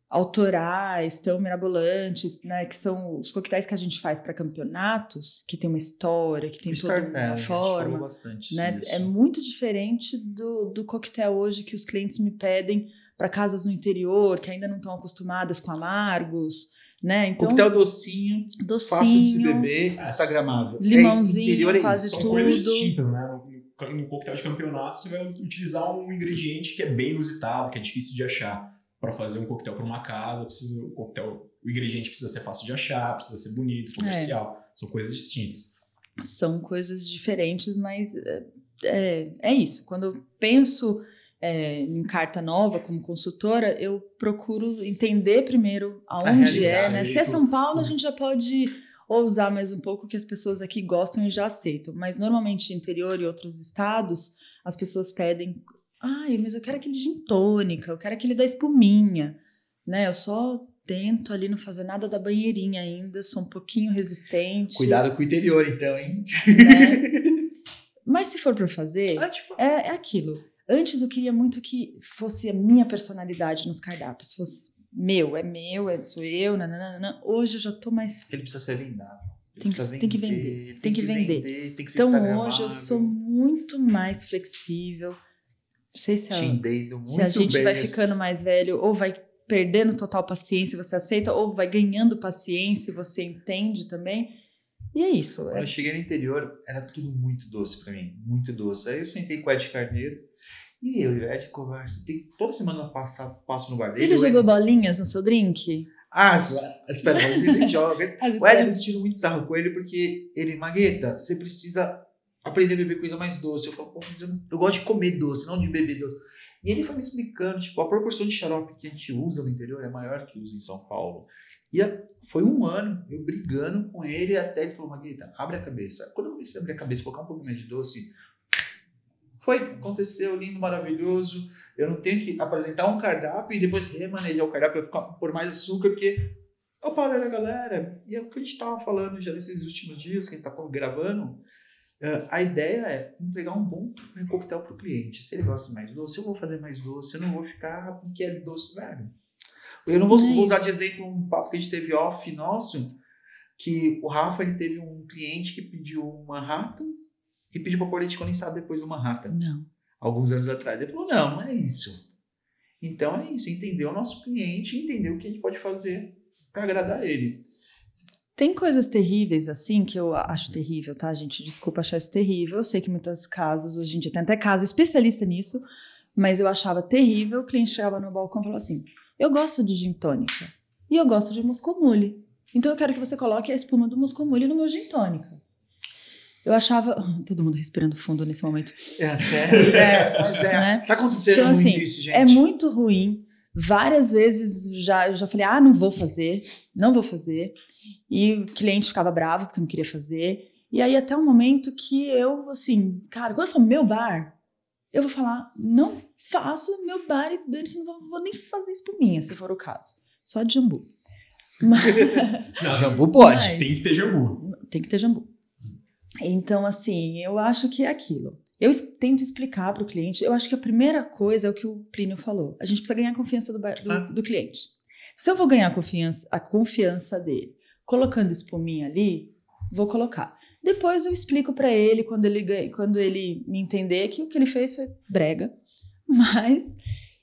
autorais, tão mirabolantes, né? Que são os coquetéis que a gente faz para campeonatos, que tem uma história, que tem toda uma forma. Bastante né? É muito diferente do, do coquetel hoje que os clientes me pedem para casas no interior, que ainda não estão acostumadas com amargos. Né? Então, coquetel docinho, docinho, fácil de se beber, instagramável. Limãozinho, é, quase são tudo. coisas distintas, né? No coquetel de campeonato, você vai utilizar um ingrediente que é bem inusitado, que é difícil de achar. Para fazer um coquetel para uma casa, precisa o coquetel, o ingrediente precisa ser fácil de achar, precisa ser bonito, comercial. É. São coisas distintas. São coisas diferentes, mas é, é, é isso. Quando eu penso é, em carta nova como consultora, eu procuro entender primeiro aonde é, né? Se é São Paulo, a gente já pode ou usar mais um pouco que as pessoas aqui gostam e já aceitam. Mas normalmente interior e outros estados, as pessoas pedem, ai, mas eu quero aquele gin tônica, eu quero aquele da espuminha, né? Eu só tento ali não fazer nada da banheirinha ainda, sou um pouquinho resistente. Cuidado com o interior então, hein? Né? [laughs] mas se for para fazer, é, é aquilo. Antes eu queria muito que fosse a minha personalidade nos cardápios, fosse meu, é meu, é, sou eu, nananana. Hoje eu já tô mais. Ele precisa ser vendável. Tem, vender, tem que vender. Tem, tem que, que vender. vender. Tem que então hoje eu sou muito mais flexível. Não sei se a, se a gente vai esse... ficando mais velho ou vai perdendo total paciência e você aceita, ou vai ganhando paciência e você entende também. E é isso. Quando é... eu cheguei no interior, era tudo muito doce para mim, muito doce. Aí eu sentei com o Ed Carneiro, e eu e o Ed conversa. Tem, toda semana eu passo, passo no bar dele. Ele jogou bolinhas no seu drink? Ah, espera, mas ele [laughs] joga. o Ed eu tiro muito sarro com ele porque ele, Magueta, você precisa aprender a beber coisa mais doce. Eu falo, pô, mas eu, eu gosto de comer doce, não de beber doce. E ele foi me explicando, tipo, a proporção de xarope que a gente usa no interior é maior que usa em São Paulo. E a, foi um ano eu brigando com ele até ele falou, Magueta, abre a cabeça. Quando eu comecei a abrir a cabeça, colocar um pouco mais de doce, foi, aconteceu, lindo, maravilhoso. Eu não tenho que apresentar um cardápio e depois remanejar o cardápio para por mais açúcar, porque é o padrão da galera. E é o que a gente estava falando já nesses últimos dias que a gente está gravando. Uh, a ideia é entregar um bom coquetel para o cliente. Se ele gosta mais doce, eu vou fazer mais doce. Eu não vou ficar porque é doce, velho. Eu não vou, é usar de exemplo um papo que a gente teve off nosso, que o Rafa ele teve um cliente que pediu uma rata e pediu para pôr leite condensado depois do Manhattan. Não. Alguns anos atrás. Ele falou: não, não é isso. Então é isso, entender o nosso cliente, entender o que a gente pode fazer para agradar ele. Tem coisas terríveis assim que eu acho terrível, tá, gente? Desculpa achar isso terrível. Eu sei que muitas casas, hoje em dia, tem até casa especialista nisso, mas eu achava terrível. O cliente chegava no balcão e falava assim: Eu gosto de gin tônica e eu gosto de moscomule. Então eu quero que você coloque a espuma do moscomule no meu gin tônica. Eu achava. Todo mundo respirando fundo nesse momento. É, até, [laughs] é mas é. Né? Tá acontecendo Então, muito assim, isso, gente. É muito ruim. Várias vezes já, eu já falei, ah, não vou fazer, não vou fazer. E o cliente ficava bravo porque não queria fazer. E aí até o momento que eu, assim, cara, quando eu falo meu bar, eu vou falar, não faço meu bar e dane-se, não vou, vou nem fazer espuminha, se for o caso. Só de jambu. Mas, [laughs] Não, Jambu pode. Mas- Tem que ter jambu. tem que ter jambu. Então, assim, eu acho que é aquilo. Eu tento explicar para o cliente. Eu acho que a primeira coisa é o que o Plínio falou. A gente precisa ganhar a confiança do, do, do cliente. Se eu vou ganhar a confiança, a confiança dele colocando espuminha ali, vou colocar. Depois eu explico para ele quando ele quando ele me entender que o que ele fez foi brega, [laughs] mas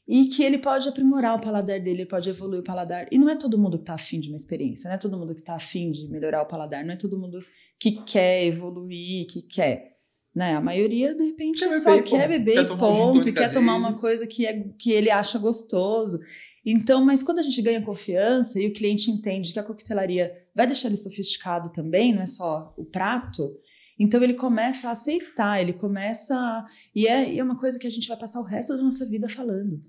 e que ele pode aprimorar o paladar dele, ele pode evoluir o paladar. E não é todo mundo que tá afim de uma experiência, não é todo mundo que tá afim de melhorar o paladar, não é todo mundo que quer evoluir, que quer. Né? A maioria, de repente, Quer só beber quer beber Quer e ponto, e quer tomar uma coisa que, é, que ele acha gostoso. Então, mas quando a gente ganha confiança e o cliente entende que a coquetelaria vai deixar ele sofisticado também, não é só o prato, então ele começa a aceitar, ele começa a... E é, e é uma coisa que a gente vai passar o resto da nossa vida falando.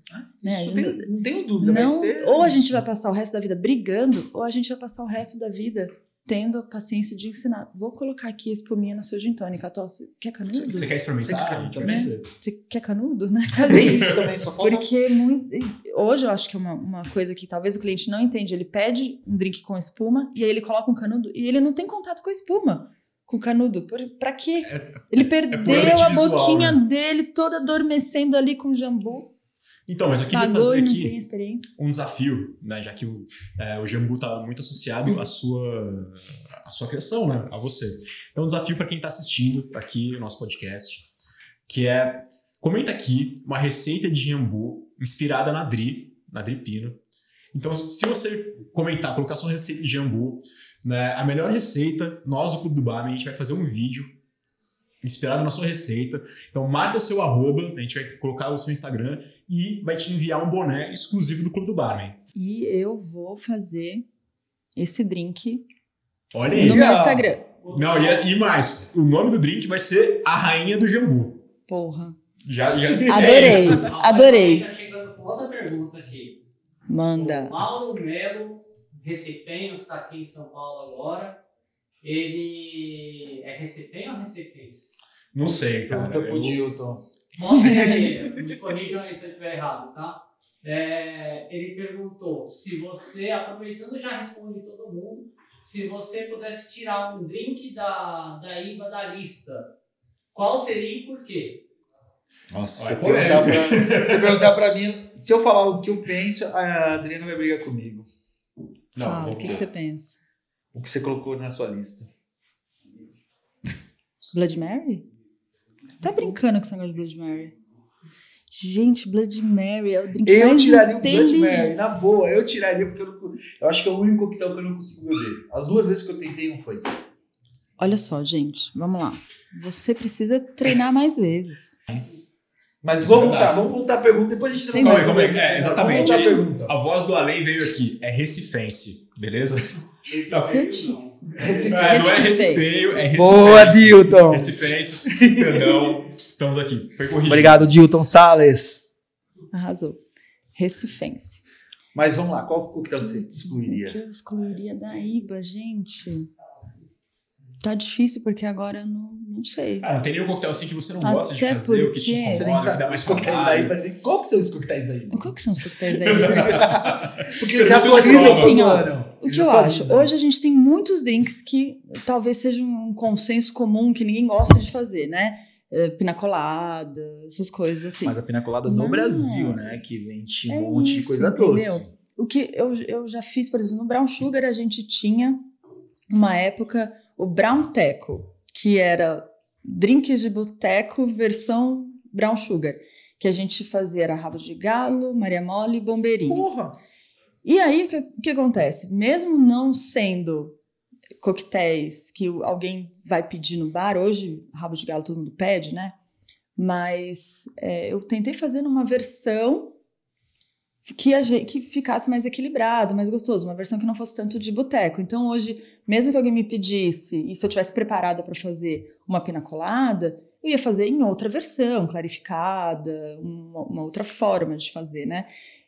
né? Isso não tenho dúvida. Não, ou a gente isso. vai passar o resto da vida brigando, ou a gente vai passar o resto da vida tendo a paciência de ensinar. Vou colocar aqui a espuminha no seu gin tônica. Tó, você quer canudo? Você você quer Você quer experimentar? A gente vai né? Você quer canudo, né? Tem [laughs] isso também, só Porque muito, hoje eu acho que é uma, uma coisa que talvez o cliente não entende. Ele pede um drink com espuma e aí ele coloca um canudo e ele não tem contato com a espuma. Com o canudo. Por, pra quê? Ele perdeu puramente a visual, boquinha né? dele toda adormecendo ali com jambu. Então, mas eu queria Pagou fazer aqui um desafio, né? Já que o, é, o jambu está muito associado à sua, à sua criação, né? A você. Então, um desafio para quem está assistindo aqui no nosso podcast, que é comenta aqui uma receita de jambu inspirada na Dri, na Dri Pino. Então, se você comentar, colocar sua receita de jambu, né, a melhor receita, nós do Clube do Barman, a gente vai fazer um vídeo inspirado na sua receita. Então, marca o seu arroba, a gente vai colocar o seu Instagram e vai te enviar um boné exclusivo do Clube do Barman. E eu vou fazer esse drink Olha aí. no meu. Instagram. Não, e, e mais, o nome do drink vai ser A Rainha do Jambu. Porra. Já, já, Adorei. É isso. Adorei. Tá chegando com outra pergunta aqui. Manda. O Mauro Melo, recifenho, que tá aqui em São Paulo agora. Ele é recifenho ou recifense? Não sei, cara. Pergunta pro Dilton. Mostra [laughs] aí, me corrijam aí se eu estiver errado, tá? É, ele perguntou se você, aproveitando já responde todo mundo, se você pudesse tirar um drink da, da IVA da lista, qual seria e por quê? Nossa, se perguntar, pra, se perguntar pra mim, se eu falar o que eu penso, a Adriana vai brigar comigo. Não, Fala, o que, que você pensa? O que você colocou na sua lista. Blood Mary? Tá brincando com esse negócio de Blood Mary? Gente, Blood Mary é o drink Eu mais tiraria o Blood. Mary, na boa, eu tiraria porque eu, não, eu acho que é o único coquetel que eu não consigo beber. As duas vezes que eu tentei não foi. Olha só, gente, vamos lá. Você precisa treinar mais vezes. Mas Isso vamos voltar, vamos voltar a pergunta, depois a gente Sim, Calma aí, calma aí. É, exatamente. Vamos voltar a Aí- pergunta. A voz do além veio aqui. É recifense, beleza? Certinho. Recife- É, não é recifeio, é recifense. Boa, Dilton! Recifenses, perdão. Estamos aqui. Foi corrigido. Obrigado, Dilton Salles. Arrasou. Recifense. Mas vamos lá, qual coquetel você O excluiria? que eu excluiria da IBA, gente? Tá difícil porque agora eu não, não sei. Ah, não tem nenhum coquetel assim que você não Até gosta de fazer, o que te porque- Você nem incomoda, que sabe dá mais coquetéis aí. pra- Qual que são os coquetéis aí? Qual que são os coquetéis IBA? Porque eles Pergunta de atualizam prova. todo Assim, ó. O que eu acho? Hoje a gente tem muitos drinks que talvez seja um consenso comum que ninguém gosta de fazer, né? É, Pina colada, essas coisas assim. Mas a pina colada no Mas- Brasil, né? Que vende É um monte de isso, coisa entendeu? doce. O que eu, eu já fiz, por exemplo, no Brown Sugar a gente tinha uma época o Brown Teco, que era drinks de boteco versão brown sugar. Que a gente fazia era rabo de galo, Maria Mole e bombeirinho. Porra! E aí, o que, que acontece? Mesmo não sendo coquetéis que alguém vai pedir no bar, hoje rabo de galo todo mundo pede, né? Mas é, eu tentei fazer numa versão que, gente, que ficasse mais equilibrado, mais gostoso, uma versão que não fosse tanto de boteco. Então hoje, mesmo que alguém me pedisse, e se eu tivesse preparada para fazer uma pina colada, eu ia fazer em outra versão, clarificada, uma, uma outra forma de fazer, né?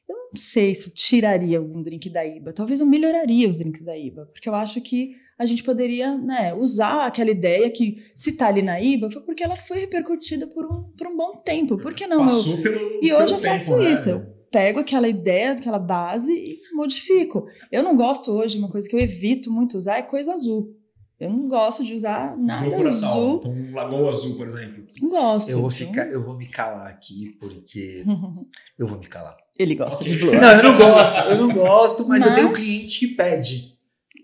Eu não sei se eu tiraria algum drink da IBA, talvez eu melhoraria os drinks da IBA, porque eu acho que a gente poderia né, usar aquela ideia que se tá ali na IBA foi porque ela foi repercutida por um, por um bom tempo. Por que não? eu- Passou pelo. e hoje eu tempo, faço né? isso. Eu pego aquela ideia, aquela base e modifico. Eu não gosto hoje, uma coisa que eu evito muito usar é coisa azul. Eu não gosto de usar nada coração. azul. Então, um Lagoa Azul, por exemplo. Não gosto. Eu vou, Então- ficar, eu vou me calar aqui, porque. [laughs] Eu vou me calar. Ele gosta Ok. de [laughs] blur. Não, eu não gosto, eu não gosto, mas, eu tenho um Mas- cliente que pede.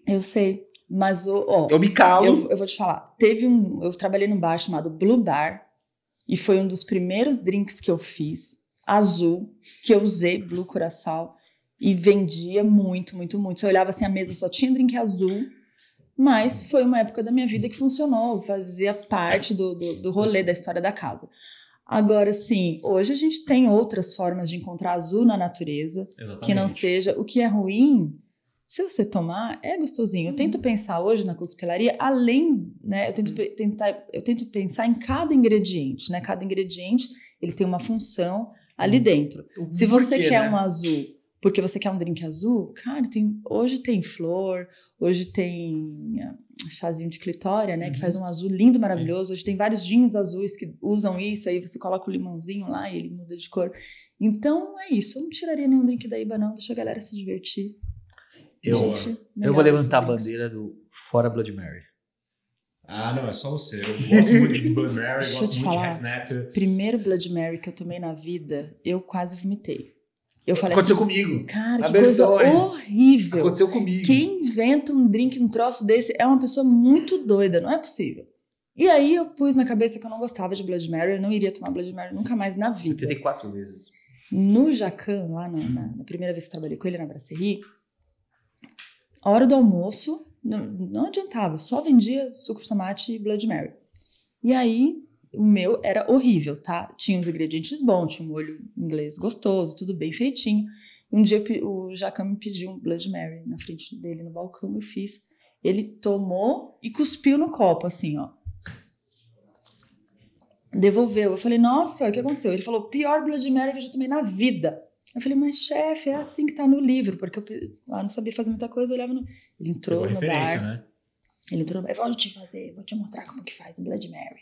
Eu sei. Mas, ó, Eu me calo. eu, eu vou te falar. Teve um. Eu trabalhei num bar chamado Blue Bar. E foi um dos primeiros drinks que eu fiz, azul, que eu usei Blue Curaçao. E vendia muito, muito, muito. Você olhava assim, a mesa só tinha drink azul. Mas foi uma época da minha vida que funcionou, fazia parte do, do, do rolê da história da casa. Agora, sim, hoje a gente tem outras formas de encontrar azul na natureza Exatamente. que não seja. O que é ruim, se você tomar, é gostosinho. Eu tento pensar hoje na coquetelaria, além, né? Eu tento, tentar, eu tento pensar em cada ingrediente, né? Cada ingrediente ele tem uma função ali dentro. Se você quer né? um azul, porque você quer um drink azul, cara, tem, hoje tem flor, hoje tem ah, chazinho de clitória, né? Que Uhum. faz um azul lindo, maravilhoso. Hoje tem vários jeans azuis que usam isso, aí você coloca o limãozinho lá e ele muda de cor. Então é isso. Eu não tiraria nenhum drink da Iba, não. Deixa a galera se divertir. Eu- Gente, Eu vou levantar a bandeira do Fora Blood Mary. Ah, não, é só você. Eu [laughs] gosto muito de Blood Mary, Deixa eu gosto muito falar. de Snap. Primeiro Blood Mary que eu tomei na vida, eu quase vomitei. Eu falei Aconteceu assim, comigo. cara, que coisa horrível. Aconteceu comigo. Quem inventa um drink, um troço desse, é uma pessoa muito doida, não é possível. E aí eu pus na cabeça que eu não gostava de Blood Mary, eu não iria tomar Blood Mary nunca mais na Eu vida. tentei quatro vezes. No Jacan, lá na, na- na primeira vez que trabalhei com ele na Brasserie, a hora do almoço, não, não adiantava, só vendia suco tomate e Blood Mary. E aí, o meu era horrível, tá? Tinha os ingredientes bons, tinha um molho inglês gostoso, tudo bem feitinho. Um dia o Jacan me pediu um Blood Mary na frente dele no balcão, eu fiz. Ele tomou e cuspiu no copo, assim, ó. Devolveu. Eu falei, nossa, o que aconteceu? Ele falou, pior Blood Mary que eu já tomei na vida. Eu falei, mas chefe, é assim que tá no livro, porque eu lá não sabia fazer muita coisa, eu olhava no. Ele entrou no bar. né? Ele entrou no bar, vou te fazer, vou te mostrar como que faz o Blood Mary.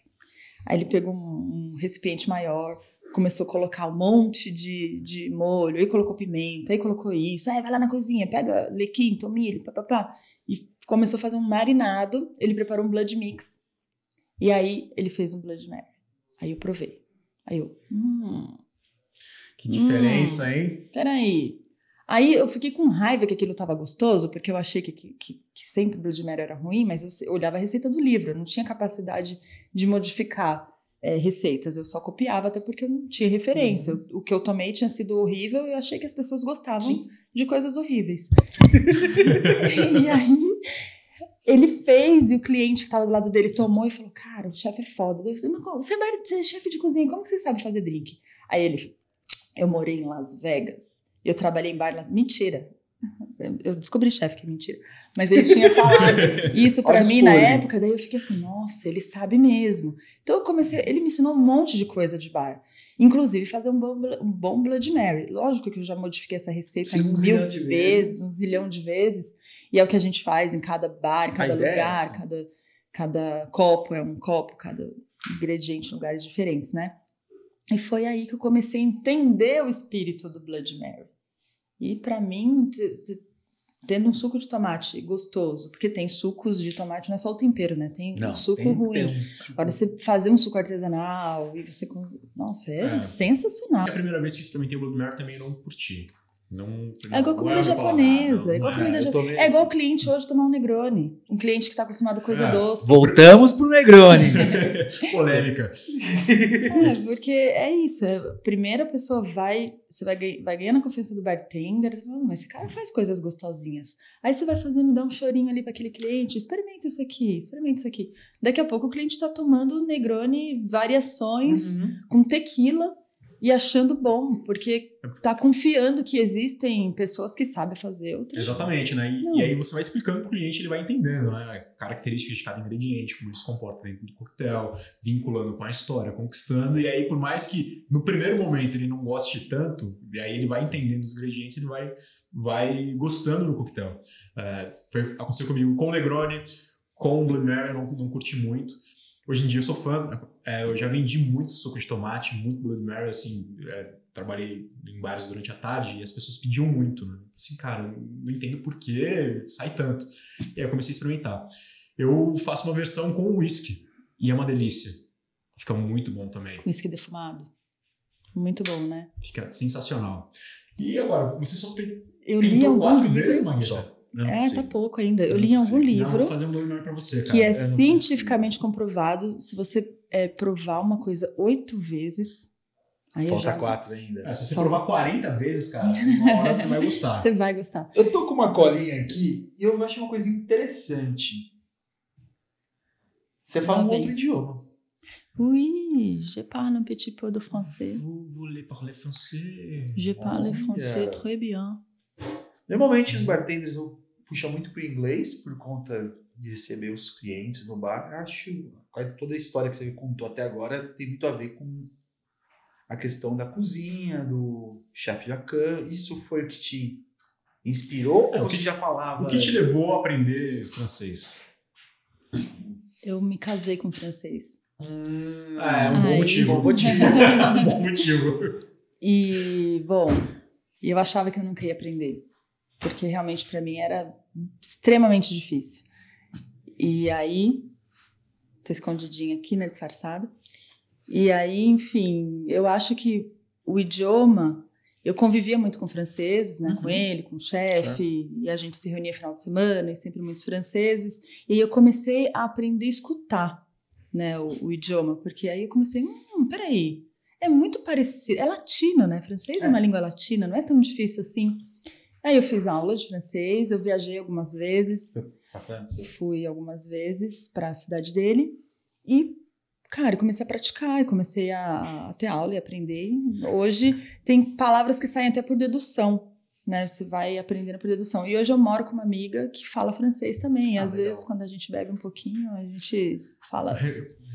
Aí ele pegou um, um recipiente maior, começou a colocar um monte de, de molho, aí colocou pimenta, aí colocou isso, aí vai lá na cozinha, pega lequim, tomilho, papapá. E começou a fazer um marinado, ele preparou um Blood Mix. E aí ele fez um Blood Mary. Aí eu provei. Aí eu, hum, Que diferença, hein? peraí. Aí eu fiquei com raiva que aquilo estava gostoso, porque eu achei que, que, que- sempre Blood Mary era ruim, mas eu olhava a receita do livro, eu não tinha capacidade de modificar é, receitas, eu só copiava, até porque eu não tinha referência. O, o que eu tomei tinha sido horrível e eu achei que as pessoas gostavam Sim. de coisas horríveis. [laughs] e aí ele fez e o cliente que estava do lado dele tomou e falou: Cara, o chefe é foda. Eu falei, "Mas você, vai, você é chefe de cozinha, como que você sabe fazer drink? Aí ele, eu morei em Las Vegas, eu trabalhei em bar Las Mentira. [laughs] Eu descobri, chefe, que é mentira. Mas ele tinha falado isso [laughs] o mim na época, daí eu fiquei assim, nossa, ele sabe mesmo. Então eu comecei, ele me ensinou um monte de coisa de bar. Inclusive fazer um bom, um bom Blood Mary. Lógico que eu já modifiquei essa receita Sim, um mil vezes, vezes. um zilhão de vezes. E é o que a gente faz em cada bar, em cada é lugar, cada, cada copo é um copo, cada ingrediente em lugares diferentes, né? E foi aí que eu comecei a entender o espírito do Blood Mary. E pra mim, tendo um suco de tomate gostoso, porque tem sucos de tomate, não é só o tempero, né? Tem um suco tem- ruim. tem um suco. Agora você fazer um suco artesanal e você. Nossa, é, É. sensacional. A primeira vez que experimentei o Blood Mary também não curti. Não, é igual comida japonesa, é igual comida é, japonesa. É igual o cliente hoje tomar um Negroni. Um cliente que está acostumado com coisa É. doce. Voltamos pro Negroni. [laughs] Polêmica. É, porque é isso. É, primeiro a pessoa vai, você vai, vai ganhando a confiança do bartender, você fala, "Hum, mas esse cara faz coisas gostosinhas. Aí você vai fazendo, dá um chorinho ali para aquele cliente, experimenta isso aqui, experimenta isso aqui. Daqui a pouco o cliente está tomando Negroni variações Uhum. com tequila e achando bom, porque tá confiando que existem pessoas que sabem fazer outras. Exatamente, né? E, e aí você vai explicando pro cliente, ele vai entendendo, né? Características de cada ingrediente, como ele se comporta dentro do coquetel, vinculando com a história, conquistando. E aí, por mais que no primeiro momento ele não goste tanto, e aí ele vai entendendo os ingredientes, ele vai, vai gostando do coquetel. É, foi, aconteceu comigo com o Negroni, com o Blood Mary, eu não, não curti muito. Hoje em dia eu sou fã, é, eu já vendi muito suco de tomate, muito Blood Mary, assim, é, trabalhei em bares durante a tarde e as pessoas pediam muito, né? Assim, cara, não entendo por que sai tanto. E aí eu comecei a experimentar. Eu faço uma versão com whisky e é uma delícia. Fica muito bom também. Com whisky defumado. Muito bom, né? Fica sensacional. E agora, você só tem, Eu li algum livro. vezes, Magueta? Só. É, sei. tá pouco ainda. Eu Eu li em algum sei. Não, livro vou fazer um você, cara. que é não cientificamente comprovado. Se você é, provar uma coisa oito vezes, aí Falta já... quatro ainda. É, se você provar 40 vezes, cara, [laughs] uma hora você vai gostar. Você vai gostar. Eu tô com uma colinha aqui e eu acho uma coisa interessante. Você fala um outro idioma. Oui, je parle un petit peu de français. Vous voulez parler français? Je parle Olha. français très bien. Normalmente os bartenders vão puxar muito pro inglês por conta de receber os clientes no bar. Acho quase toda a história que você contou até agora tem muito a ver com a questão da cozinha, do chefe Jacan. Isso foi o que te inspirou É, ou o que- você já falava? O que te levou a aprender francês? Eu me casei com francês. Hum, Ah, é um bom motivo. Bom [laughs] motivo. um bom motivo. E, bom, eu achava que eu não queria aprender. Porque realmente para mim era extremamente difícil. E aí, tô escondidinha aqui, né, disfarçada. E aí, enfim, eu acho que o idioma, eu convivia muito com franceses, né, com Uhum. ele, com o chefe, e a gente se reunia final de semana, e sempre muitos franceses. E aí eu comecei a aprender a escutar, né, o, o idioma, porque aí eu comecei, hum, peraí, é muito parecido, é latino, né, francês é. É. uma língua latina, não é tão difícil assim. Aí eu fiz aula de francês, eu viajei algumas vezes, Pra França. fui algumas vezes para a cidade dele e, cara, comecei a praticar, eu comecei a, a ter aula e aprender. Hoje tem palavras que saem até por dedução, né? Você vai aprendendo por dedução. E hoje eu moro com uma amiga que fala francês também. E Ah, às legal. vezes, quando a gente bebe um pouquinho, a gente fala.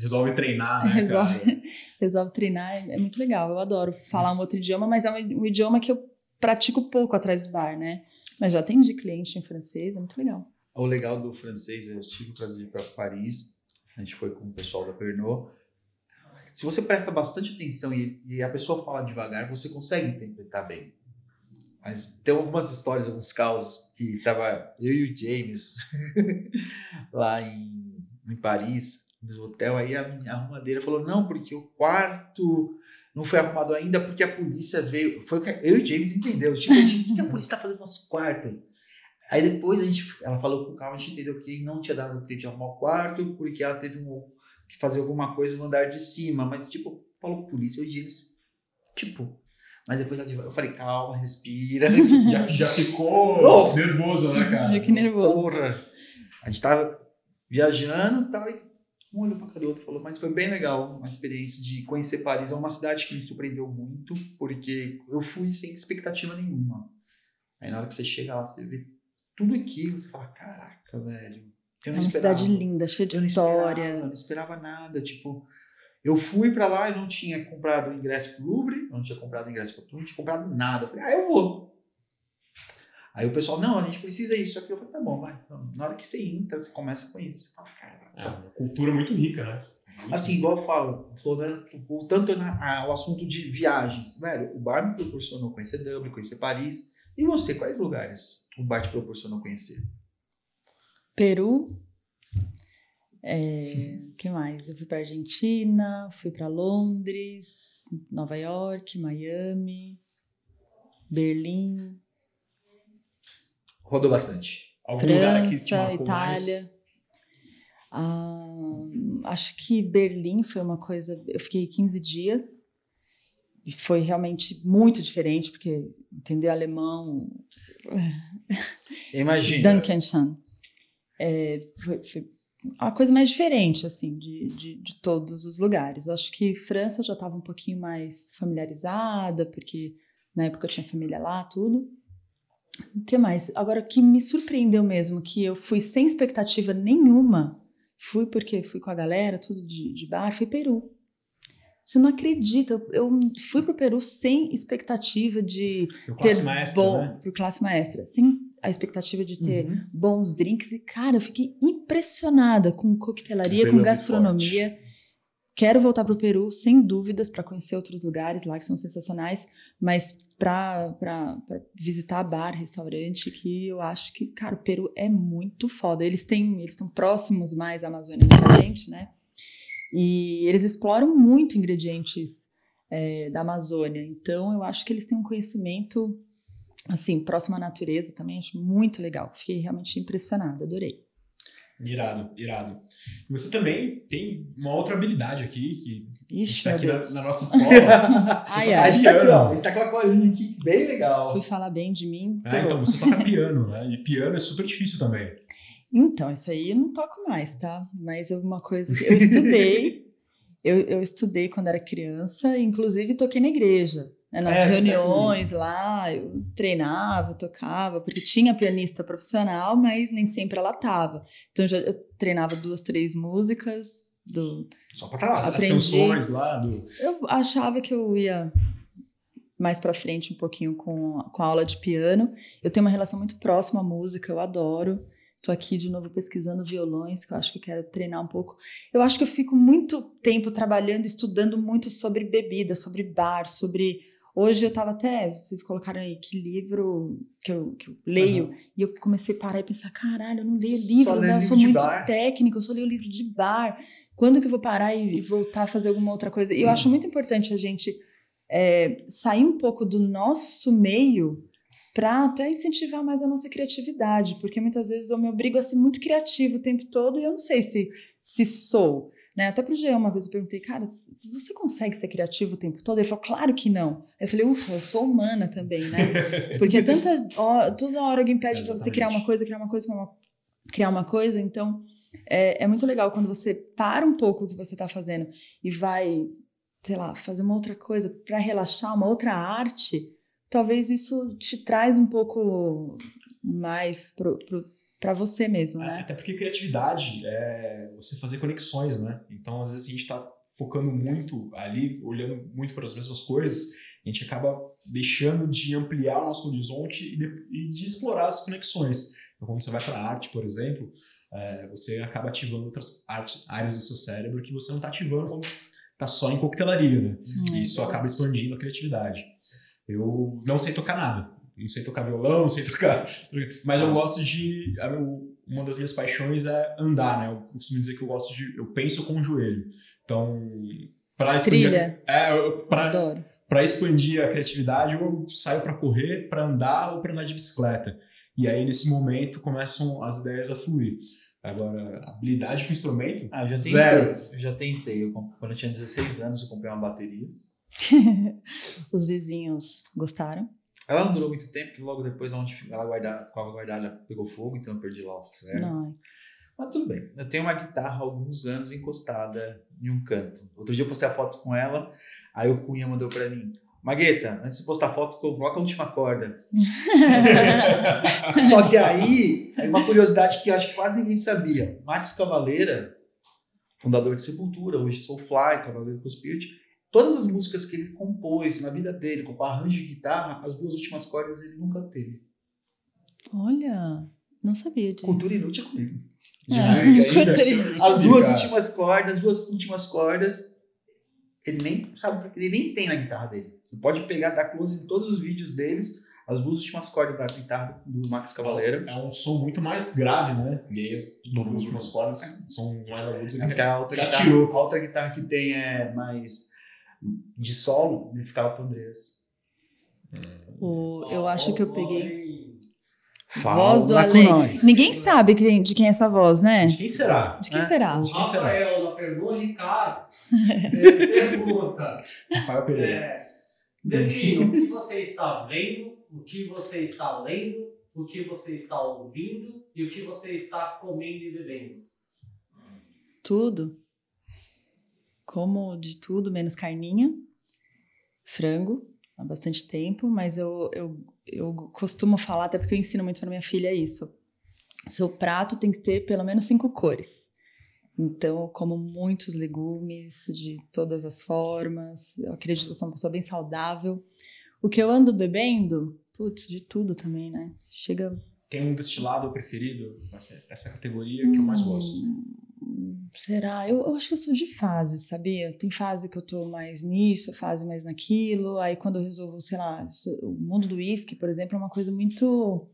Resolve treinar, né, [laughs] Resolve, resolve treinar, é é muito legal. Eu adoro falar um outro idioma, mas é um, um idioma que eu pratico pouco atrás do bar, né? Mas já atendi cliente em francês, é muito legal. O legal do francês, eu tive o prazer de ir para Paris, a gente foi com o pessoal da Pernod. Se você presta bastante atenção e, e a pessoa fala devagar, você consegue interpretar bem. Mas tem algumas histórias, alguns causos que tava eu e o James [laughs] lá em, em Paris, no hotel, aí a minha arrumadeira falou: não, porque o quarto não foi arrumado ainda porque a polícia veio. Foi o que eu e o James entendeu. Tipo, o que que a [laughs] polícia está fazendo no nosso quarto? Aí depois a gente, ela falou com calma, a gente entendeu que não tinha dado tempo de arrumar o quarto, porque ela teve um, que fazer alguma coisa no andar de cima. Mas, tipo, falou com a polícia, eu James, tipo. Mas depois ela, eu falei, calma, respira. [laughs] Já, já ficou Oh! nervoso, né, cara? Meio que nervoso. Porra. A gente tava viajando e tal, e um olhou pra cada outro e falou, mas foi bem legal uma experiência de conhecer Paris. É uma cidade que me surpreendeu muito, porque eu fui sem expectativa nenhuma. Aí na hora que você chega lá, você vê tudo aquilo, você fala, caraca, velho. Eu É não uma esperava. cidade linda, cheia de Eu história. Esperava, eu não esperava nada, tipo... Eu fui pra lá e não tinha comprado ingresso pro Louvre, não tinha comprado ingresso pro Tour, não tinha comprado nada. Eu falei, ah, eu vou. Aí o pessoal, não, a gente precisa isso aqui. Eu falei, tá bom, vai. Então, na hora que você entra, você começa com isso. Você fala, cara. É uma cultura muito rica, né? Assim, igual eu falo, voltando, voltando na- ao assunto de viagens, velho, o bar me proporcionou conhecer Dublin, conhecer Paris. E você, quais lugares o bar te proporcionou conhecer? Peru. É, [laughs] que mais? Eu fui para Argentina, fui para Londres, Nova York, Miami, Berlim. Rodou bastante. Algum lugar aqui te França, marcou Itália. mais? Ah, acho que Berlim foi uma coisa. Eu fiquei 15 dias e foi realmente muito diferente, porque entender alemão. Imagina. Dankeschön. É, foi, foi a coisa mais diferente, assim, de, de, de todos os lugares. Acho que França eu já estava um pouquinho mais familiarizada, porque na época eu tinha família lá, tudo. O que mais? Agora, o que me surpreendeu mesmo, que eu fui sem expectativa nenhuma, fui porque fui com a galera, tudo de, de bar, foi Peru. Você não acredita, eu, eu fui pro Peru sem expectativa de Pro ter classe maestra, bom, né? pro classe maestra, sem a expectativa de ter Uhum. bons drinks e cara, eu fiquei impressionada com coquetelaria, com gastronomia. Quero voltar pro Peru sem dúvidas para conhecer outros lugares lá que são sensacionais, mas para visitar bar, restaurante, que eu acho que, cara, o Peru é muito foda. Eles têm, eles estão próximos mais à Amazônia do que a gente, né? E eles exploram muito ingredientes é, da Amazônia. Então, eu acho que eles têm um conhecimento, assim, próximo à natureza também. Acho muito legal. Fiquei realmente impressionada, adorei. Irado, irado. E você também tem uma outra habilidade aqui, que Ixi, tá meu aqui na, na nossa cola. [laughs] Ai, ai. A gente tá aqui, ó. piano. A gente tá com a colinha aqui, bem legal. Fui falar bem de mim. Ah, então você toca piano, né? E piano é super difícil também. Então, isso aí eu não toco mais, tá? Mas é uma coisa que eu estudei. [laughs] eu, eu estudei quando era criança, inclusive toquei na igreja. Né? Nas É, reuniões lá, eu treinava, tocava, porque tinha pianista profissional, mas nem sempre ela tava. Então eu já, eu treinava duas, três músicas. Do, Só pra tá lá. As, as Aprendi. canções lá do. eu achava que eu ia mais pra frente um pouquinho com, com a aula de piano. Eu tenho uma relação muito próxima à música, eu adoro. Tô aqui de novo pesquisando violões, que eu acho que eu quero treinar um pouco. Eu acho que eu fico muito tempo trabalhando, estudando muito sobre bebida, sobre bar, sobre. Hoje eu tava até, vocês colocaram aí que livro que eu, que eu leio, e eu comecei a parar e pensar: caralho, eu não leio livro, né? Eu sou muito bar. técnico, eu só leio livro de bar. Quando que eu vou parar e, e voltar a fazer alguma outra coisa? E eu acho muito importante a gente é, sair um pouco do nosso meio para até incentivar mais a nossa criatividade, porque muitas vezes eu me obrigo a ser muito criativo o tempo todo e eu não sei se, se sou. Né? Até pro Jean uma vez eu perguntei, cara, você consegue ser criativo o tempo todo? Ele falou, claro que não. Eu falei, ufa, eu sou humana também, né? [laughs] Porque tanta, ó, toda hora alguém pede para você criar uma coisa, criar uma coisa, criar uma, criar uma coisa, então é, é muito legal quando você para um pouco o que você está fazendo e vai, sei lá, fazer uma outra coisa para relaxar, uma outra arte, talvez isso te traz um pouco mais pro, pro, para você mesmo, né? Até porque criatividade é você fazer conexões, né? Então, às vezes, a gente tá focando muito ali, olhando muito para as mesmas coisas, a gente acaba deixando de ampliar o nosso horizonte e de, e de explorar as conexões. Então, quando você vai para a arte, por exemplo, é, você acaba ativando outras artes, áreas do seu cérebro que você não está ativando quando está só em coquetelaria, né? Hum, E isso acaba expandindo a criatividade. Eu não sei tocar nada. Não sei tocar violão, [laughs] não sei tocar. Mas eu gosto de. Uma das minhas paixões é andar, né? Eu costumo dizer que eu gosto de. Eu penso com o joelho. Então, para expandir. Trilha. É, eu- pra, Adoro. para expandir a criatividade, eu saio para correr, para andar ou para andar de bicicleta. E aí, nesse momento, começam as ideias a fluir. Agora, habilidade com instrumento, Ah, eu já tentei. zero. Eu já tentei. Eu quando eu tinha 16 anos, eu comprei uma bateria. [laughs] Os vizinhos gostaram? Ela não durou muito tempo, porque logo depois, onde ela guardava, ficava guardada, pegou fogo, então eu perdi lá o. Mas tudo bem. Eu tenho uma guitarra há alguns anos encostada em um canto. Outro dia eu postei a foto com ela, aí o Cunha mandou pra mim. Magueta, antes de postar foto, coloca a última corda. [laughs] Só que aí, aí uma curiosidade que eu acho que quase ninguém sabia. Max Cavaleira, fundador de Sepultura, hoje Soulfly, Cavaleiro com Spirit, todas as músicas que ele compôs na vida dele, com arranjo de guitarra, as duas últimas cordas ele nunca teve. Olha, não sabia disso. Cultura inútil é comigo. É, música [laughs] ainda, cultura eu inútil. sabia, As duas últimas cordas, as duas últimas cordas, ele nem sabe, ele nem tem na guitarra dele. Você pode pegar, dar close em todos os vídeos deles, as duas últimas cordas da guitarra do Max Cavaleira. É um som muito mais grave, né? E aí as duas últimas cordas são mais agudas. É porque a outra, guitarra, a outra guitarra que tem é mais de solo, ele ficava pro Andreas. O- eu acho que eu peguei. Fala voz do além. nós. Ninguém sabe quem- de quem é essa voz, né? De quem será? De quem É. será? O quem será? Rafael pergunta, Ricardo, [laughs] pergunta. Rafael Pereira. É, o que [laughs] você está vendo, o que você está lendo, o que você está ouvindo e o que você está comendo e bebendo. Tudo. Como de tudo, menos carninha. Frango, há bastante tempo, mas eu, eu, eu costumo falar, até porque eu ensino muito para minha filha isso. Seu prato tem que ter pelo menos cinco cores. Então, eu como muitos legumes de todas as formas. Eu acredito que sou uma pessoa bem saudável. O que eu ando bebendo, putz, de tudo também, né? Chega Tem um destilado preferido? Essa, essa categoria que eu mais gosto. Será? Eu, eu acho que eu sou de fase, sabia? Tem fase que eu tô mais nisso, fase mais naquilo. Aí quando eu resolvo, sei lá, o mundo do uísque, por exemplo, é uma coisa muito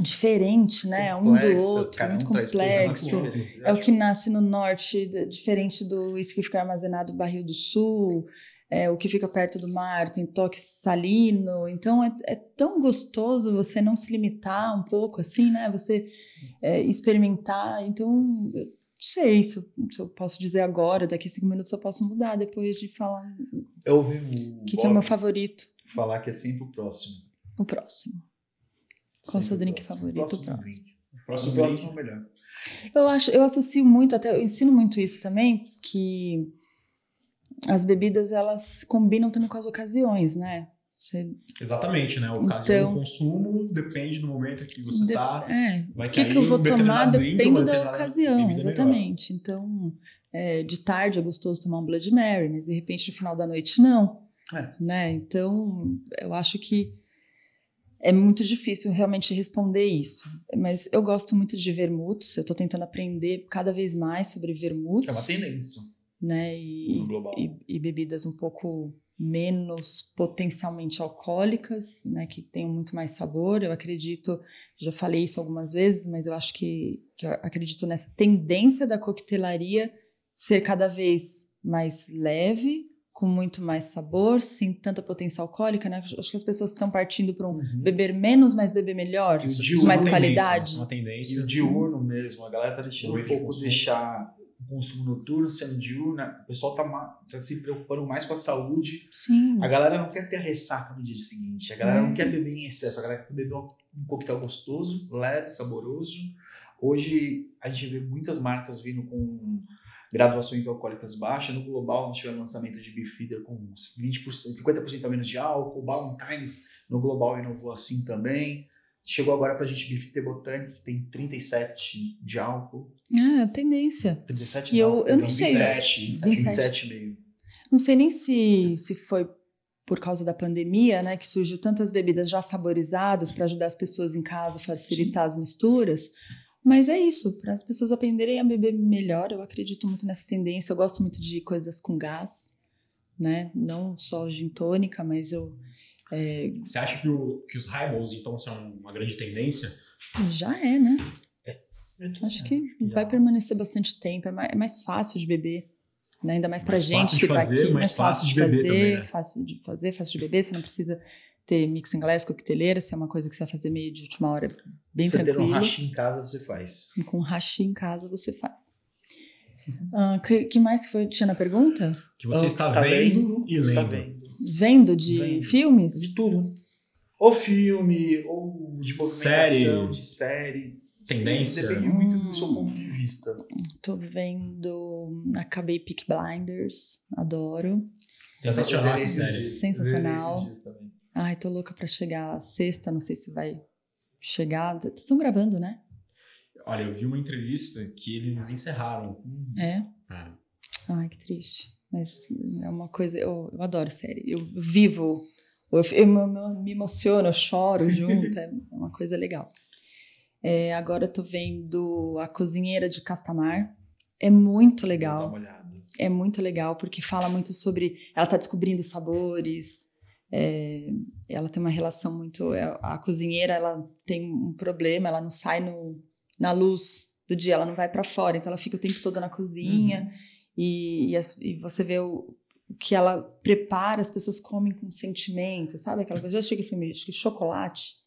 diferente, né? um do Complexo, outro, cada um muito coisa complexo. É o que nasce no norte, diferente do uísque que fica armazenado no barril do sul. É, o que fica perto do mar tem toque salino. Então é, é tão gostoso você não se limitar um pouco assim, né? Você é, experimentar. Então, eu sei se eu, se eu posso dizer agora, daqui a cinco minutos eu posso mudar depois de falar Eu ouvi o que, que é o meu favorito. falar que é sempre o próximo. O próximo. Qual o seu drink próximo. favorito? O Próximo próximo. O O próximo, próximo é o melhor. Eu acho, eu associo muito, até eu ensino muito isso também, que as bebidas elas combinam também com as ocasiões, né? Você Exatamente, né? O ocasião Então- do consumo depende do momento que você de- tá. é, o que, que eu vou tomar depende da ocasião, melhor. exatamente. Então, é, de tarde é gostoso tomar um Blood Mary, mas de repente no final da noite não. É. Né? Então, eu acho que é muito difícil realmente responder isso. Mas eu gosto muito de vermutes, eu estou tentando aprender cada vez mais sobre vermutes. É uma tendência né? E, e, e bebidas um pouco menos potencialmente alcoólicas, né? Que tenham muito mais sabor. Eu acredito, já falei isso algumas vezes, mas eu acho que, que eu acredito nessa tendência da coquetelaria ser cada vez mais leve, com muito mais sabor, sem tanta potência alcoólica, né? Acho que as pessoas estão partindo para um Uhum. beber menos, mas beber melhor, de isso é mais uma tendência, qualidade. Uma E tendência. o diurno mesmo, a galera tá deixando um Noite de pouco consumo. noturno sendo diurno. O pessoal tá, tá se preocupando mais com a saúde. Sim. A galera não quer ter ressaca no dia seguinte. A galera É. não quer beber em excesso. A galera quer beber um, um coquetel gostoso, leve, saboroso. Hoje a gente vê muitas marcas vindo com graduações alcoólicas baixas. No global, nós tivemos lançamento de Beefeater com uns 20%, 50% a menos de álcool. Ballantines no global inovou assim também. Chegou agora pra gente Beefeater Botanic, que tem 37 de álcool. É, tendência. 37 E eu- não, eu não sei. 27, 27. 27,5. Não sei nem se, se foi por causa da pandemia, né, que surgiu tantas bebidas já saborizadas para ajudar as pessoas em casa a facilitar as misturas. Mas é isso, para as pessoas aprenderem a beber melhor, eu acredito muito nessa tendência. Eu gosto muito de coisas com gás, né? Não só gin tônica, mas eu é, Você acha que, o- que os highballs, então, são uma grande tendência? já é, né? Eu Acho que vai permanecer bastante tempo, é mais, é mais fácil de beber. Né? Ainda mais pra Mais gente fácil de que tá fazer, aqui. mais fácil de beber fazer, também, né? Fácil de fazer, fácil de beber. Você não precisa ter mix inglês, coqueteleira. Se é uma coisa que você vai fazer meio de última hora, bem você ter um tranquilo. hashi em casa, você faz. E com hashi em casa você faz. O que, que mais que foi, tinha na pergunta? Que você Ah, está, está vendo, e está lendo. vendo. Vendo de Vendo. filmes? De tudo. Ou filme, ou de movimentação, Série. de série. Tendência. Depende muito do Hum. seu ponto de vista. Tô vendo. Acabei Peak Blinders. Adoro. Sensacional essa série. Sensacional. Ai, tô louca pra chegar a sexta. Não sei se vai chegar. Estão gravando, né? Olha, eu vi uma entrevista que eles encerraram. É. Ah, Ai, que triste. Mas é uma coisa. Eu, eu adoro série. Eu vivo. Eu, eu me- emociono, eu choro junto. É uma coisa legal. É, agora eu tô vendo A Cozinheira de Castamar. É muito legal. uma olhada. É muito legal porque fala muito sobre. Ela tá descobrindo sabores. é, ela tem uma relação muito. é, A cozinheira ela tem um problema, ela não sai no, na luz do dia, ela não vai para fora, então ela fica o tempo todo na cozinha e, e, as- e você vê o, que ela prepara, as pessoas comem com sentimento, sabe? Aquela coisa. Já achei que filme, acho que chocolate.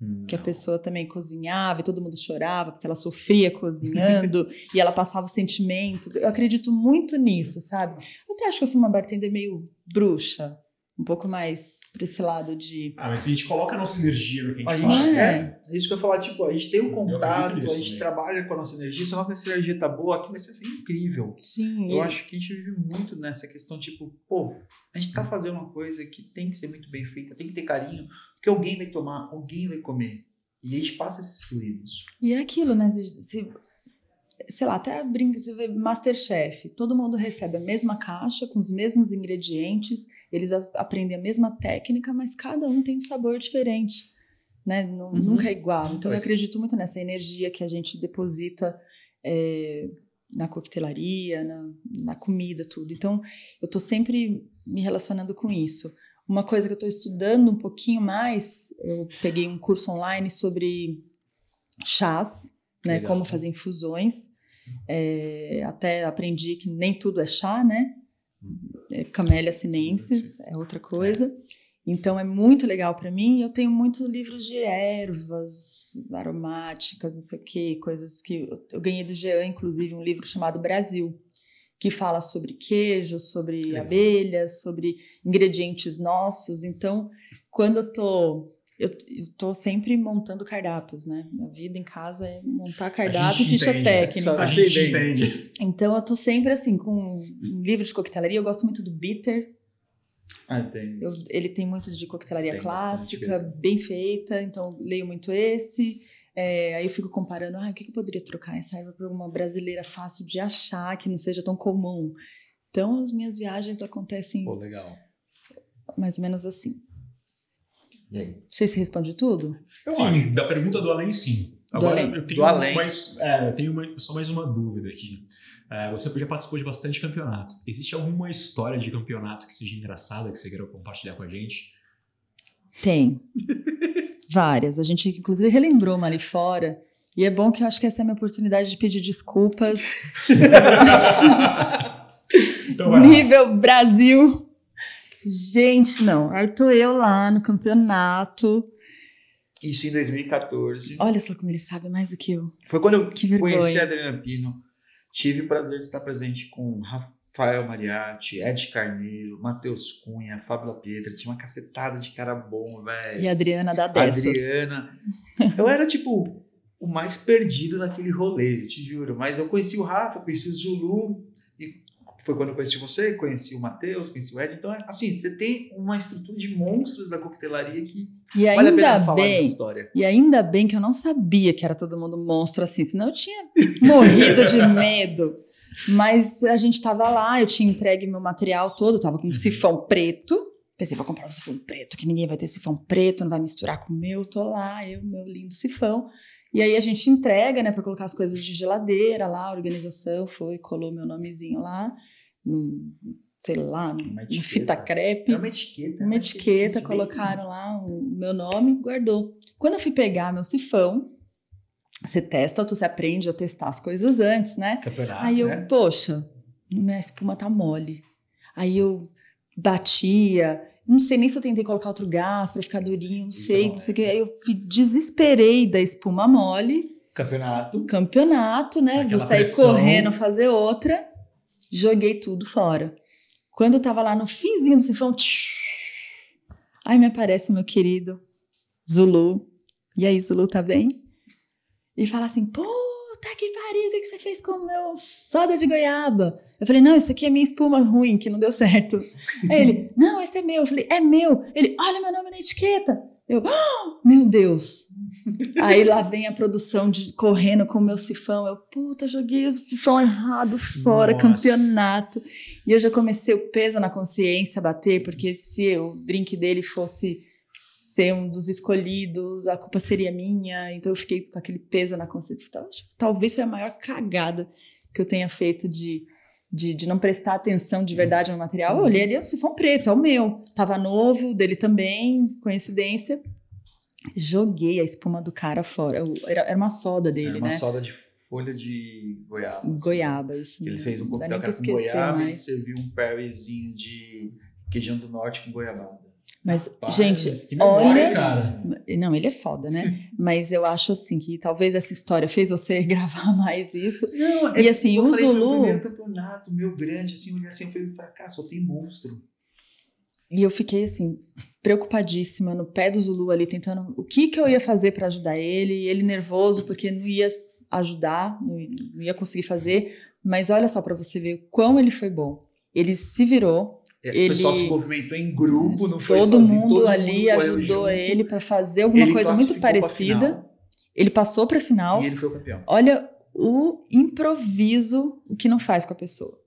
Hum, que a pessoa também cozinhava e todo mundo chorava porque ela sofria cozinhando [laughs] e ela passava o sentimento. Eu acredito muito nisso, sabe? Eu até acho que eu sou uma bartender meio bruxa um pouco mais para esse lado de. Ah, mas se a gente coloca a nossa energia no que a gente a faz. Gente, né? é, é isso que eu ia falar, tipo, a gente tem um contato, a gente também. trabalha com a nossa energia, se a nossa energia tá boa, aqui vai ser incrível. Sim. Eu acho que a gente vive muito nessa questão, tipo, pô, a gente tá fazendo uma coisa que tem que ser muito bem feita, tem que ter carinho, porque alguém vai tomar, alguém vai comer. E a gente passa esses fluidos. E é aquilo, né? Se, sei lá, até brinca, você vê Masterchef, todo mundo recebe a mesma caixa, com os mesmos ingredientes, eles a, aprendem a mesma técnica, mas cada um tem um sabor diferente, né? Não, uhum. Nunca é igual. Então, eu acredito muito nessa energia que a gente deposita é, na coquetelaria, na, na comida, tudo. Então, eu tô sempre me relacionando com isso. Uma coisa que eu estou estudando um pouquinho mais, eu peguei um curso online sobre chás, né? Legal. Como fazer infusões. É, até aprendi que nem tudo é chá, né? É, Camélia sinensis é outra coisa. É. Então é muito legal para mim. Eu tenho muitos livros de ervas aromáticas, não sei o que, coisas que eu ganhei do Jean, inclusive um livro chamado Brasil, que fala sobre queijo, sobre legal. abelhas, sobre ingredientes nossos. Então, quando eu tô eu, estou sempre montando cardápios, né? Minha vida em casa é montar cardápio e ficha técnica. A gente entende. Então eu estou sempre assim, com um livro de coquetelaria, eu gosto muito do Bitter. Ah, tem. Eu, ele tem muito de coquetelaria tem clássica, bem feita, então leio muito esse. É, aí eu fico comparando, ah, o que, que eu poderia trocar essa erva para uma brasileira fácil de achar, que não seja tão comum. Então as minhas viagens acontecem. Pô, legal. Mais ou menos assim. E aí? Você se responde tudo? Eu sim, acho. da pergunta do além, sim. Agora eu tenho, mais, é, eu tenho uma, só mais uma dúvida aqui. É, você já participou de bastante campeonato. Existe alguma história de campeonato que seja engraçada que você queira compartilhar com a gente? Tem. [laughs] Várias. A gente, inclusive, relembrou uma ali fora. E é bom que eu acho que essa é a minha oportunidade de pedir desculpas. [laughs] então, Nível Brasil. Gente, não. Aí tô eu lá no campeonato. Isso em 2014. Olha só como ele sabe mais do que eu. Foi quando eu que conheci a Adriana Pino. Tive o prazer de estar presente com Rafael Mariatti, Ed Carneiro, Matheus Cunha, Fábio Pietra. Tinha uma cacetada de cara bom, velho. E a Adriana da dessas. Adriana. Eu era, tipo, o mais perdido naquele rolê, te juro. Mas eu conheci o Rafa, conheci o Zulu foi quando eu conheci você, conheci o Matheus, conheci o Ed. Então, é, assim, você tem uma estrutura de monstros da coquetelaria que e vale a pena falar bem, dessa história. E ainda bem que eu não sabia que era todo mundo monstro assim, senão eu tinha morrido de [laughs] medo. Mas a gente tava lá, eu tinha entregue meu material todo, tava com um uhum. sifão preto. Pensei, vou comprar um sifão preto, que ninguém vai ter sifão preto, não vai misturar com o meu. Tô lá, eu, meu lindo sifão. E aí a gente entrega, né, para colocar as coisas de geladeira lá, a organização foi, colou meu nomezinho lá num, sei lá, numa fita crepe. É uma etiqueta. Uma etiqueta, colocaram lá o meu nome, guardou. Quando eu fui pegar meu sifão, você testa, tu se aprende a testar as coisas antes, né? Campeonato, Aí eu, né? poxa, minha espuma tá mole. Aí eu batia, não sei nem se eu tentei colocar outro gás para ficar durinho, não sei, não, não sei o que. Aí eu desesperei da espuma mole. Campeonato. Campeonato, né? Aquela Vou sair pressão. correndo fazer outra joguei tudo fora. Quando eu tava lá no finzinho do sifão, aí me aparece meu querido Zulu. E aí, Zulu, tá bem? E fala assim, puta que pariu, o que, que você fez com o meu soda de goiaba? Eu falei, não, isso aqui é minha espuma ruim, que não deu certo. aí ele, não, esse é meu. Eu falei, é meu. Ele, olha meu nome na etiqueta. Eu, oh, meu Deus. Aí lá vem a produção de correndo com o meu sifão. Eu, puta, joguei o sifão errado fora, Nossa. campeonato. E eu já comecei o peso na consciência a bater, porque se o drink dele fosse ser um dos escolhidos, a culpa seria minha. Então eu fiquei com aquele peso na consciência. Talvez foi a maior cagada que eu tenha feito de de, de não prestar atenção de verdade no material, eu olhei ali, o sifão preto, é o meu. Tava novo, dele também, coincidência. Joguei a espuma do cara fora. Era, era uma soda dele, era uma né? soda de folha de goiaba. Assim. Goiaba, isso. Ele fez um coquetel com goiaba mais. e serviu um perryzinho de queijão do norte com goiabada. Mas, Rapaz, gente, memória, olha, cara. Não, ele é foda, né? [laughs] Mas eu acho assim que talvez essa história fez você [laughs] gravar mais isso. Não, E assim, eu o foi Zulu- o primeiro campeonato meu grande, assim, olhei assim, eu falei, pra cá, só tem monstro. E eu fiquei assim, preocupadíssima no pé do Zulu ali, tentando o que que eu ia fazer pra ajudar ele, e ele nervoso porque não ia ajudar, não ia conseguir fazer. Mas olha só pra você ver o quão ele foi bom. Ele se virou, É, Ele- O pessoal se movimentou em grupo, não foi todo sozinho, mundo todo ali mundo ajudou ele pra fazer alguma Ele coisa muito parecida. Ele passou pra final. E ele foi o campeão. Olha o improviso, o que não faz com a pessoa.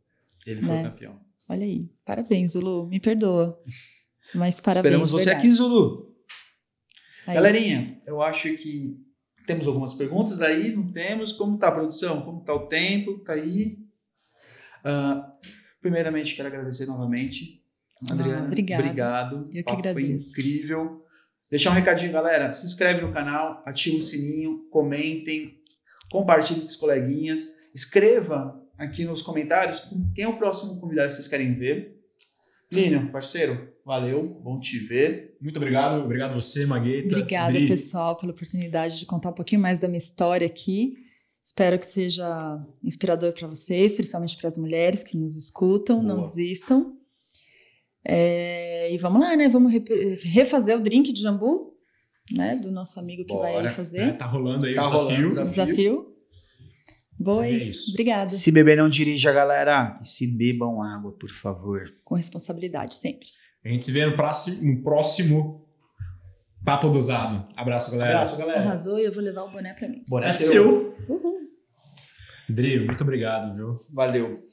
Ele foi Né? o campeão. Olha aí. Parabéns, Zulu. Me perdoa. Mas parabéns. Esperamos você verdade. aqui, Zulu. Aí. Galerinha, eu acho que temos algumas perguntas aí, não temos? Como tá a produção? Como tá o tempo? Tá aí? Ah, primeiramente, quero agradecer novamente. Adriana, Ah, obrigada. obrigado. Eu que agradeço. Foi incrível. Deixar um recadinho, galera. Se inscreve no canal, ativa o sininho, comentem, compartilhe com os coleguinhas. Escreva aqui nos comentários com quem é o próximo convidado que vocês querem ver. Línio, parceiro, valeu, bom te ver. Muito obrigado. Obrigado você, Magueta. Obrigada, Dri. pessoal, pela oportunidade de contar um pouquinho mais da minha história aqui. Espero que seja inspirador para vocês, principalmente para as mulheres que nos escutam. Não Boa. desistam. É, e vamos lá, né? Vamos re- refazer o drink de jambu, né? Do nosso amigo que vai Bora. aí fazer. É, tá rolando aí Tá o desafio. rolando desafio. Desafio. Boa, é. Obrigada. Se beber, não dirija, galera. E se bebam água, por favor. Com responsabilidade, sempre. A gente se vê no próximo, no próximo Papo Dosado. Abraço, galera. galera. Arrasou e eu vou levar o boné para mim. Boné É seu. seu. Uhul. Muito obrigado, viu? Valeu.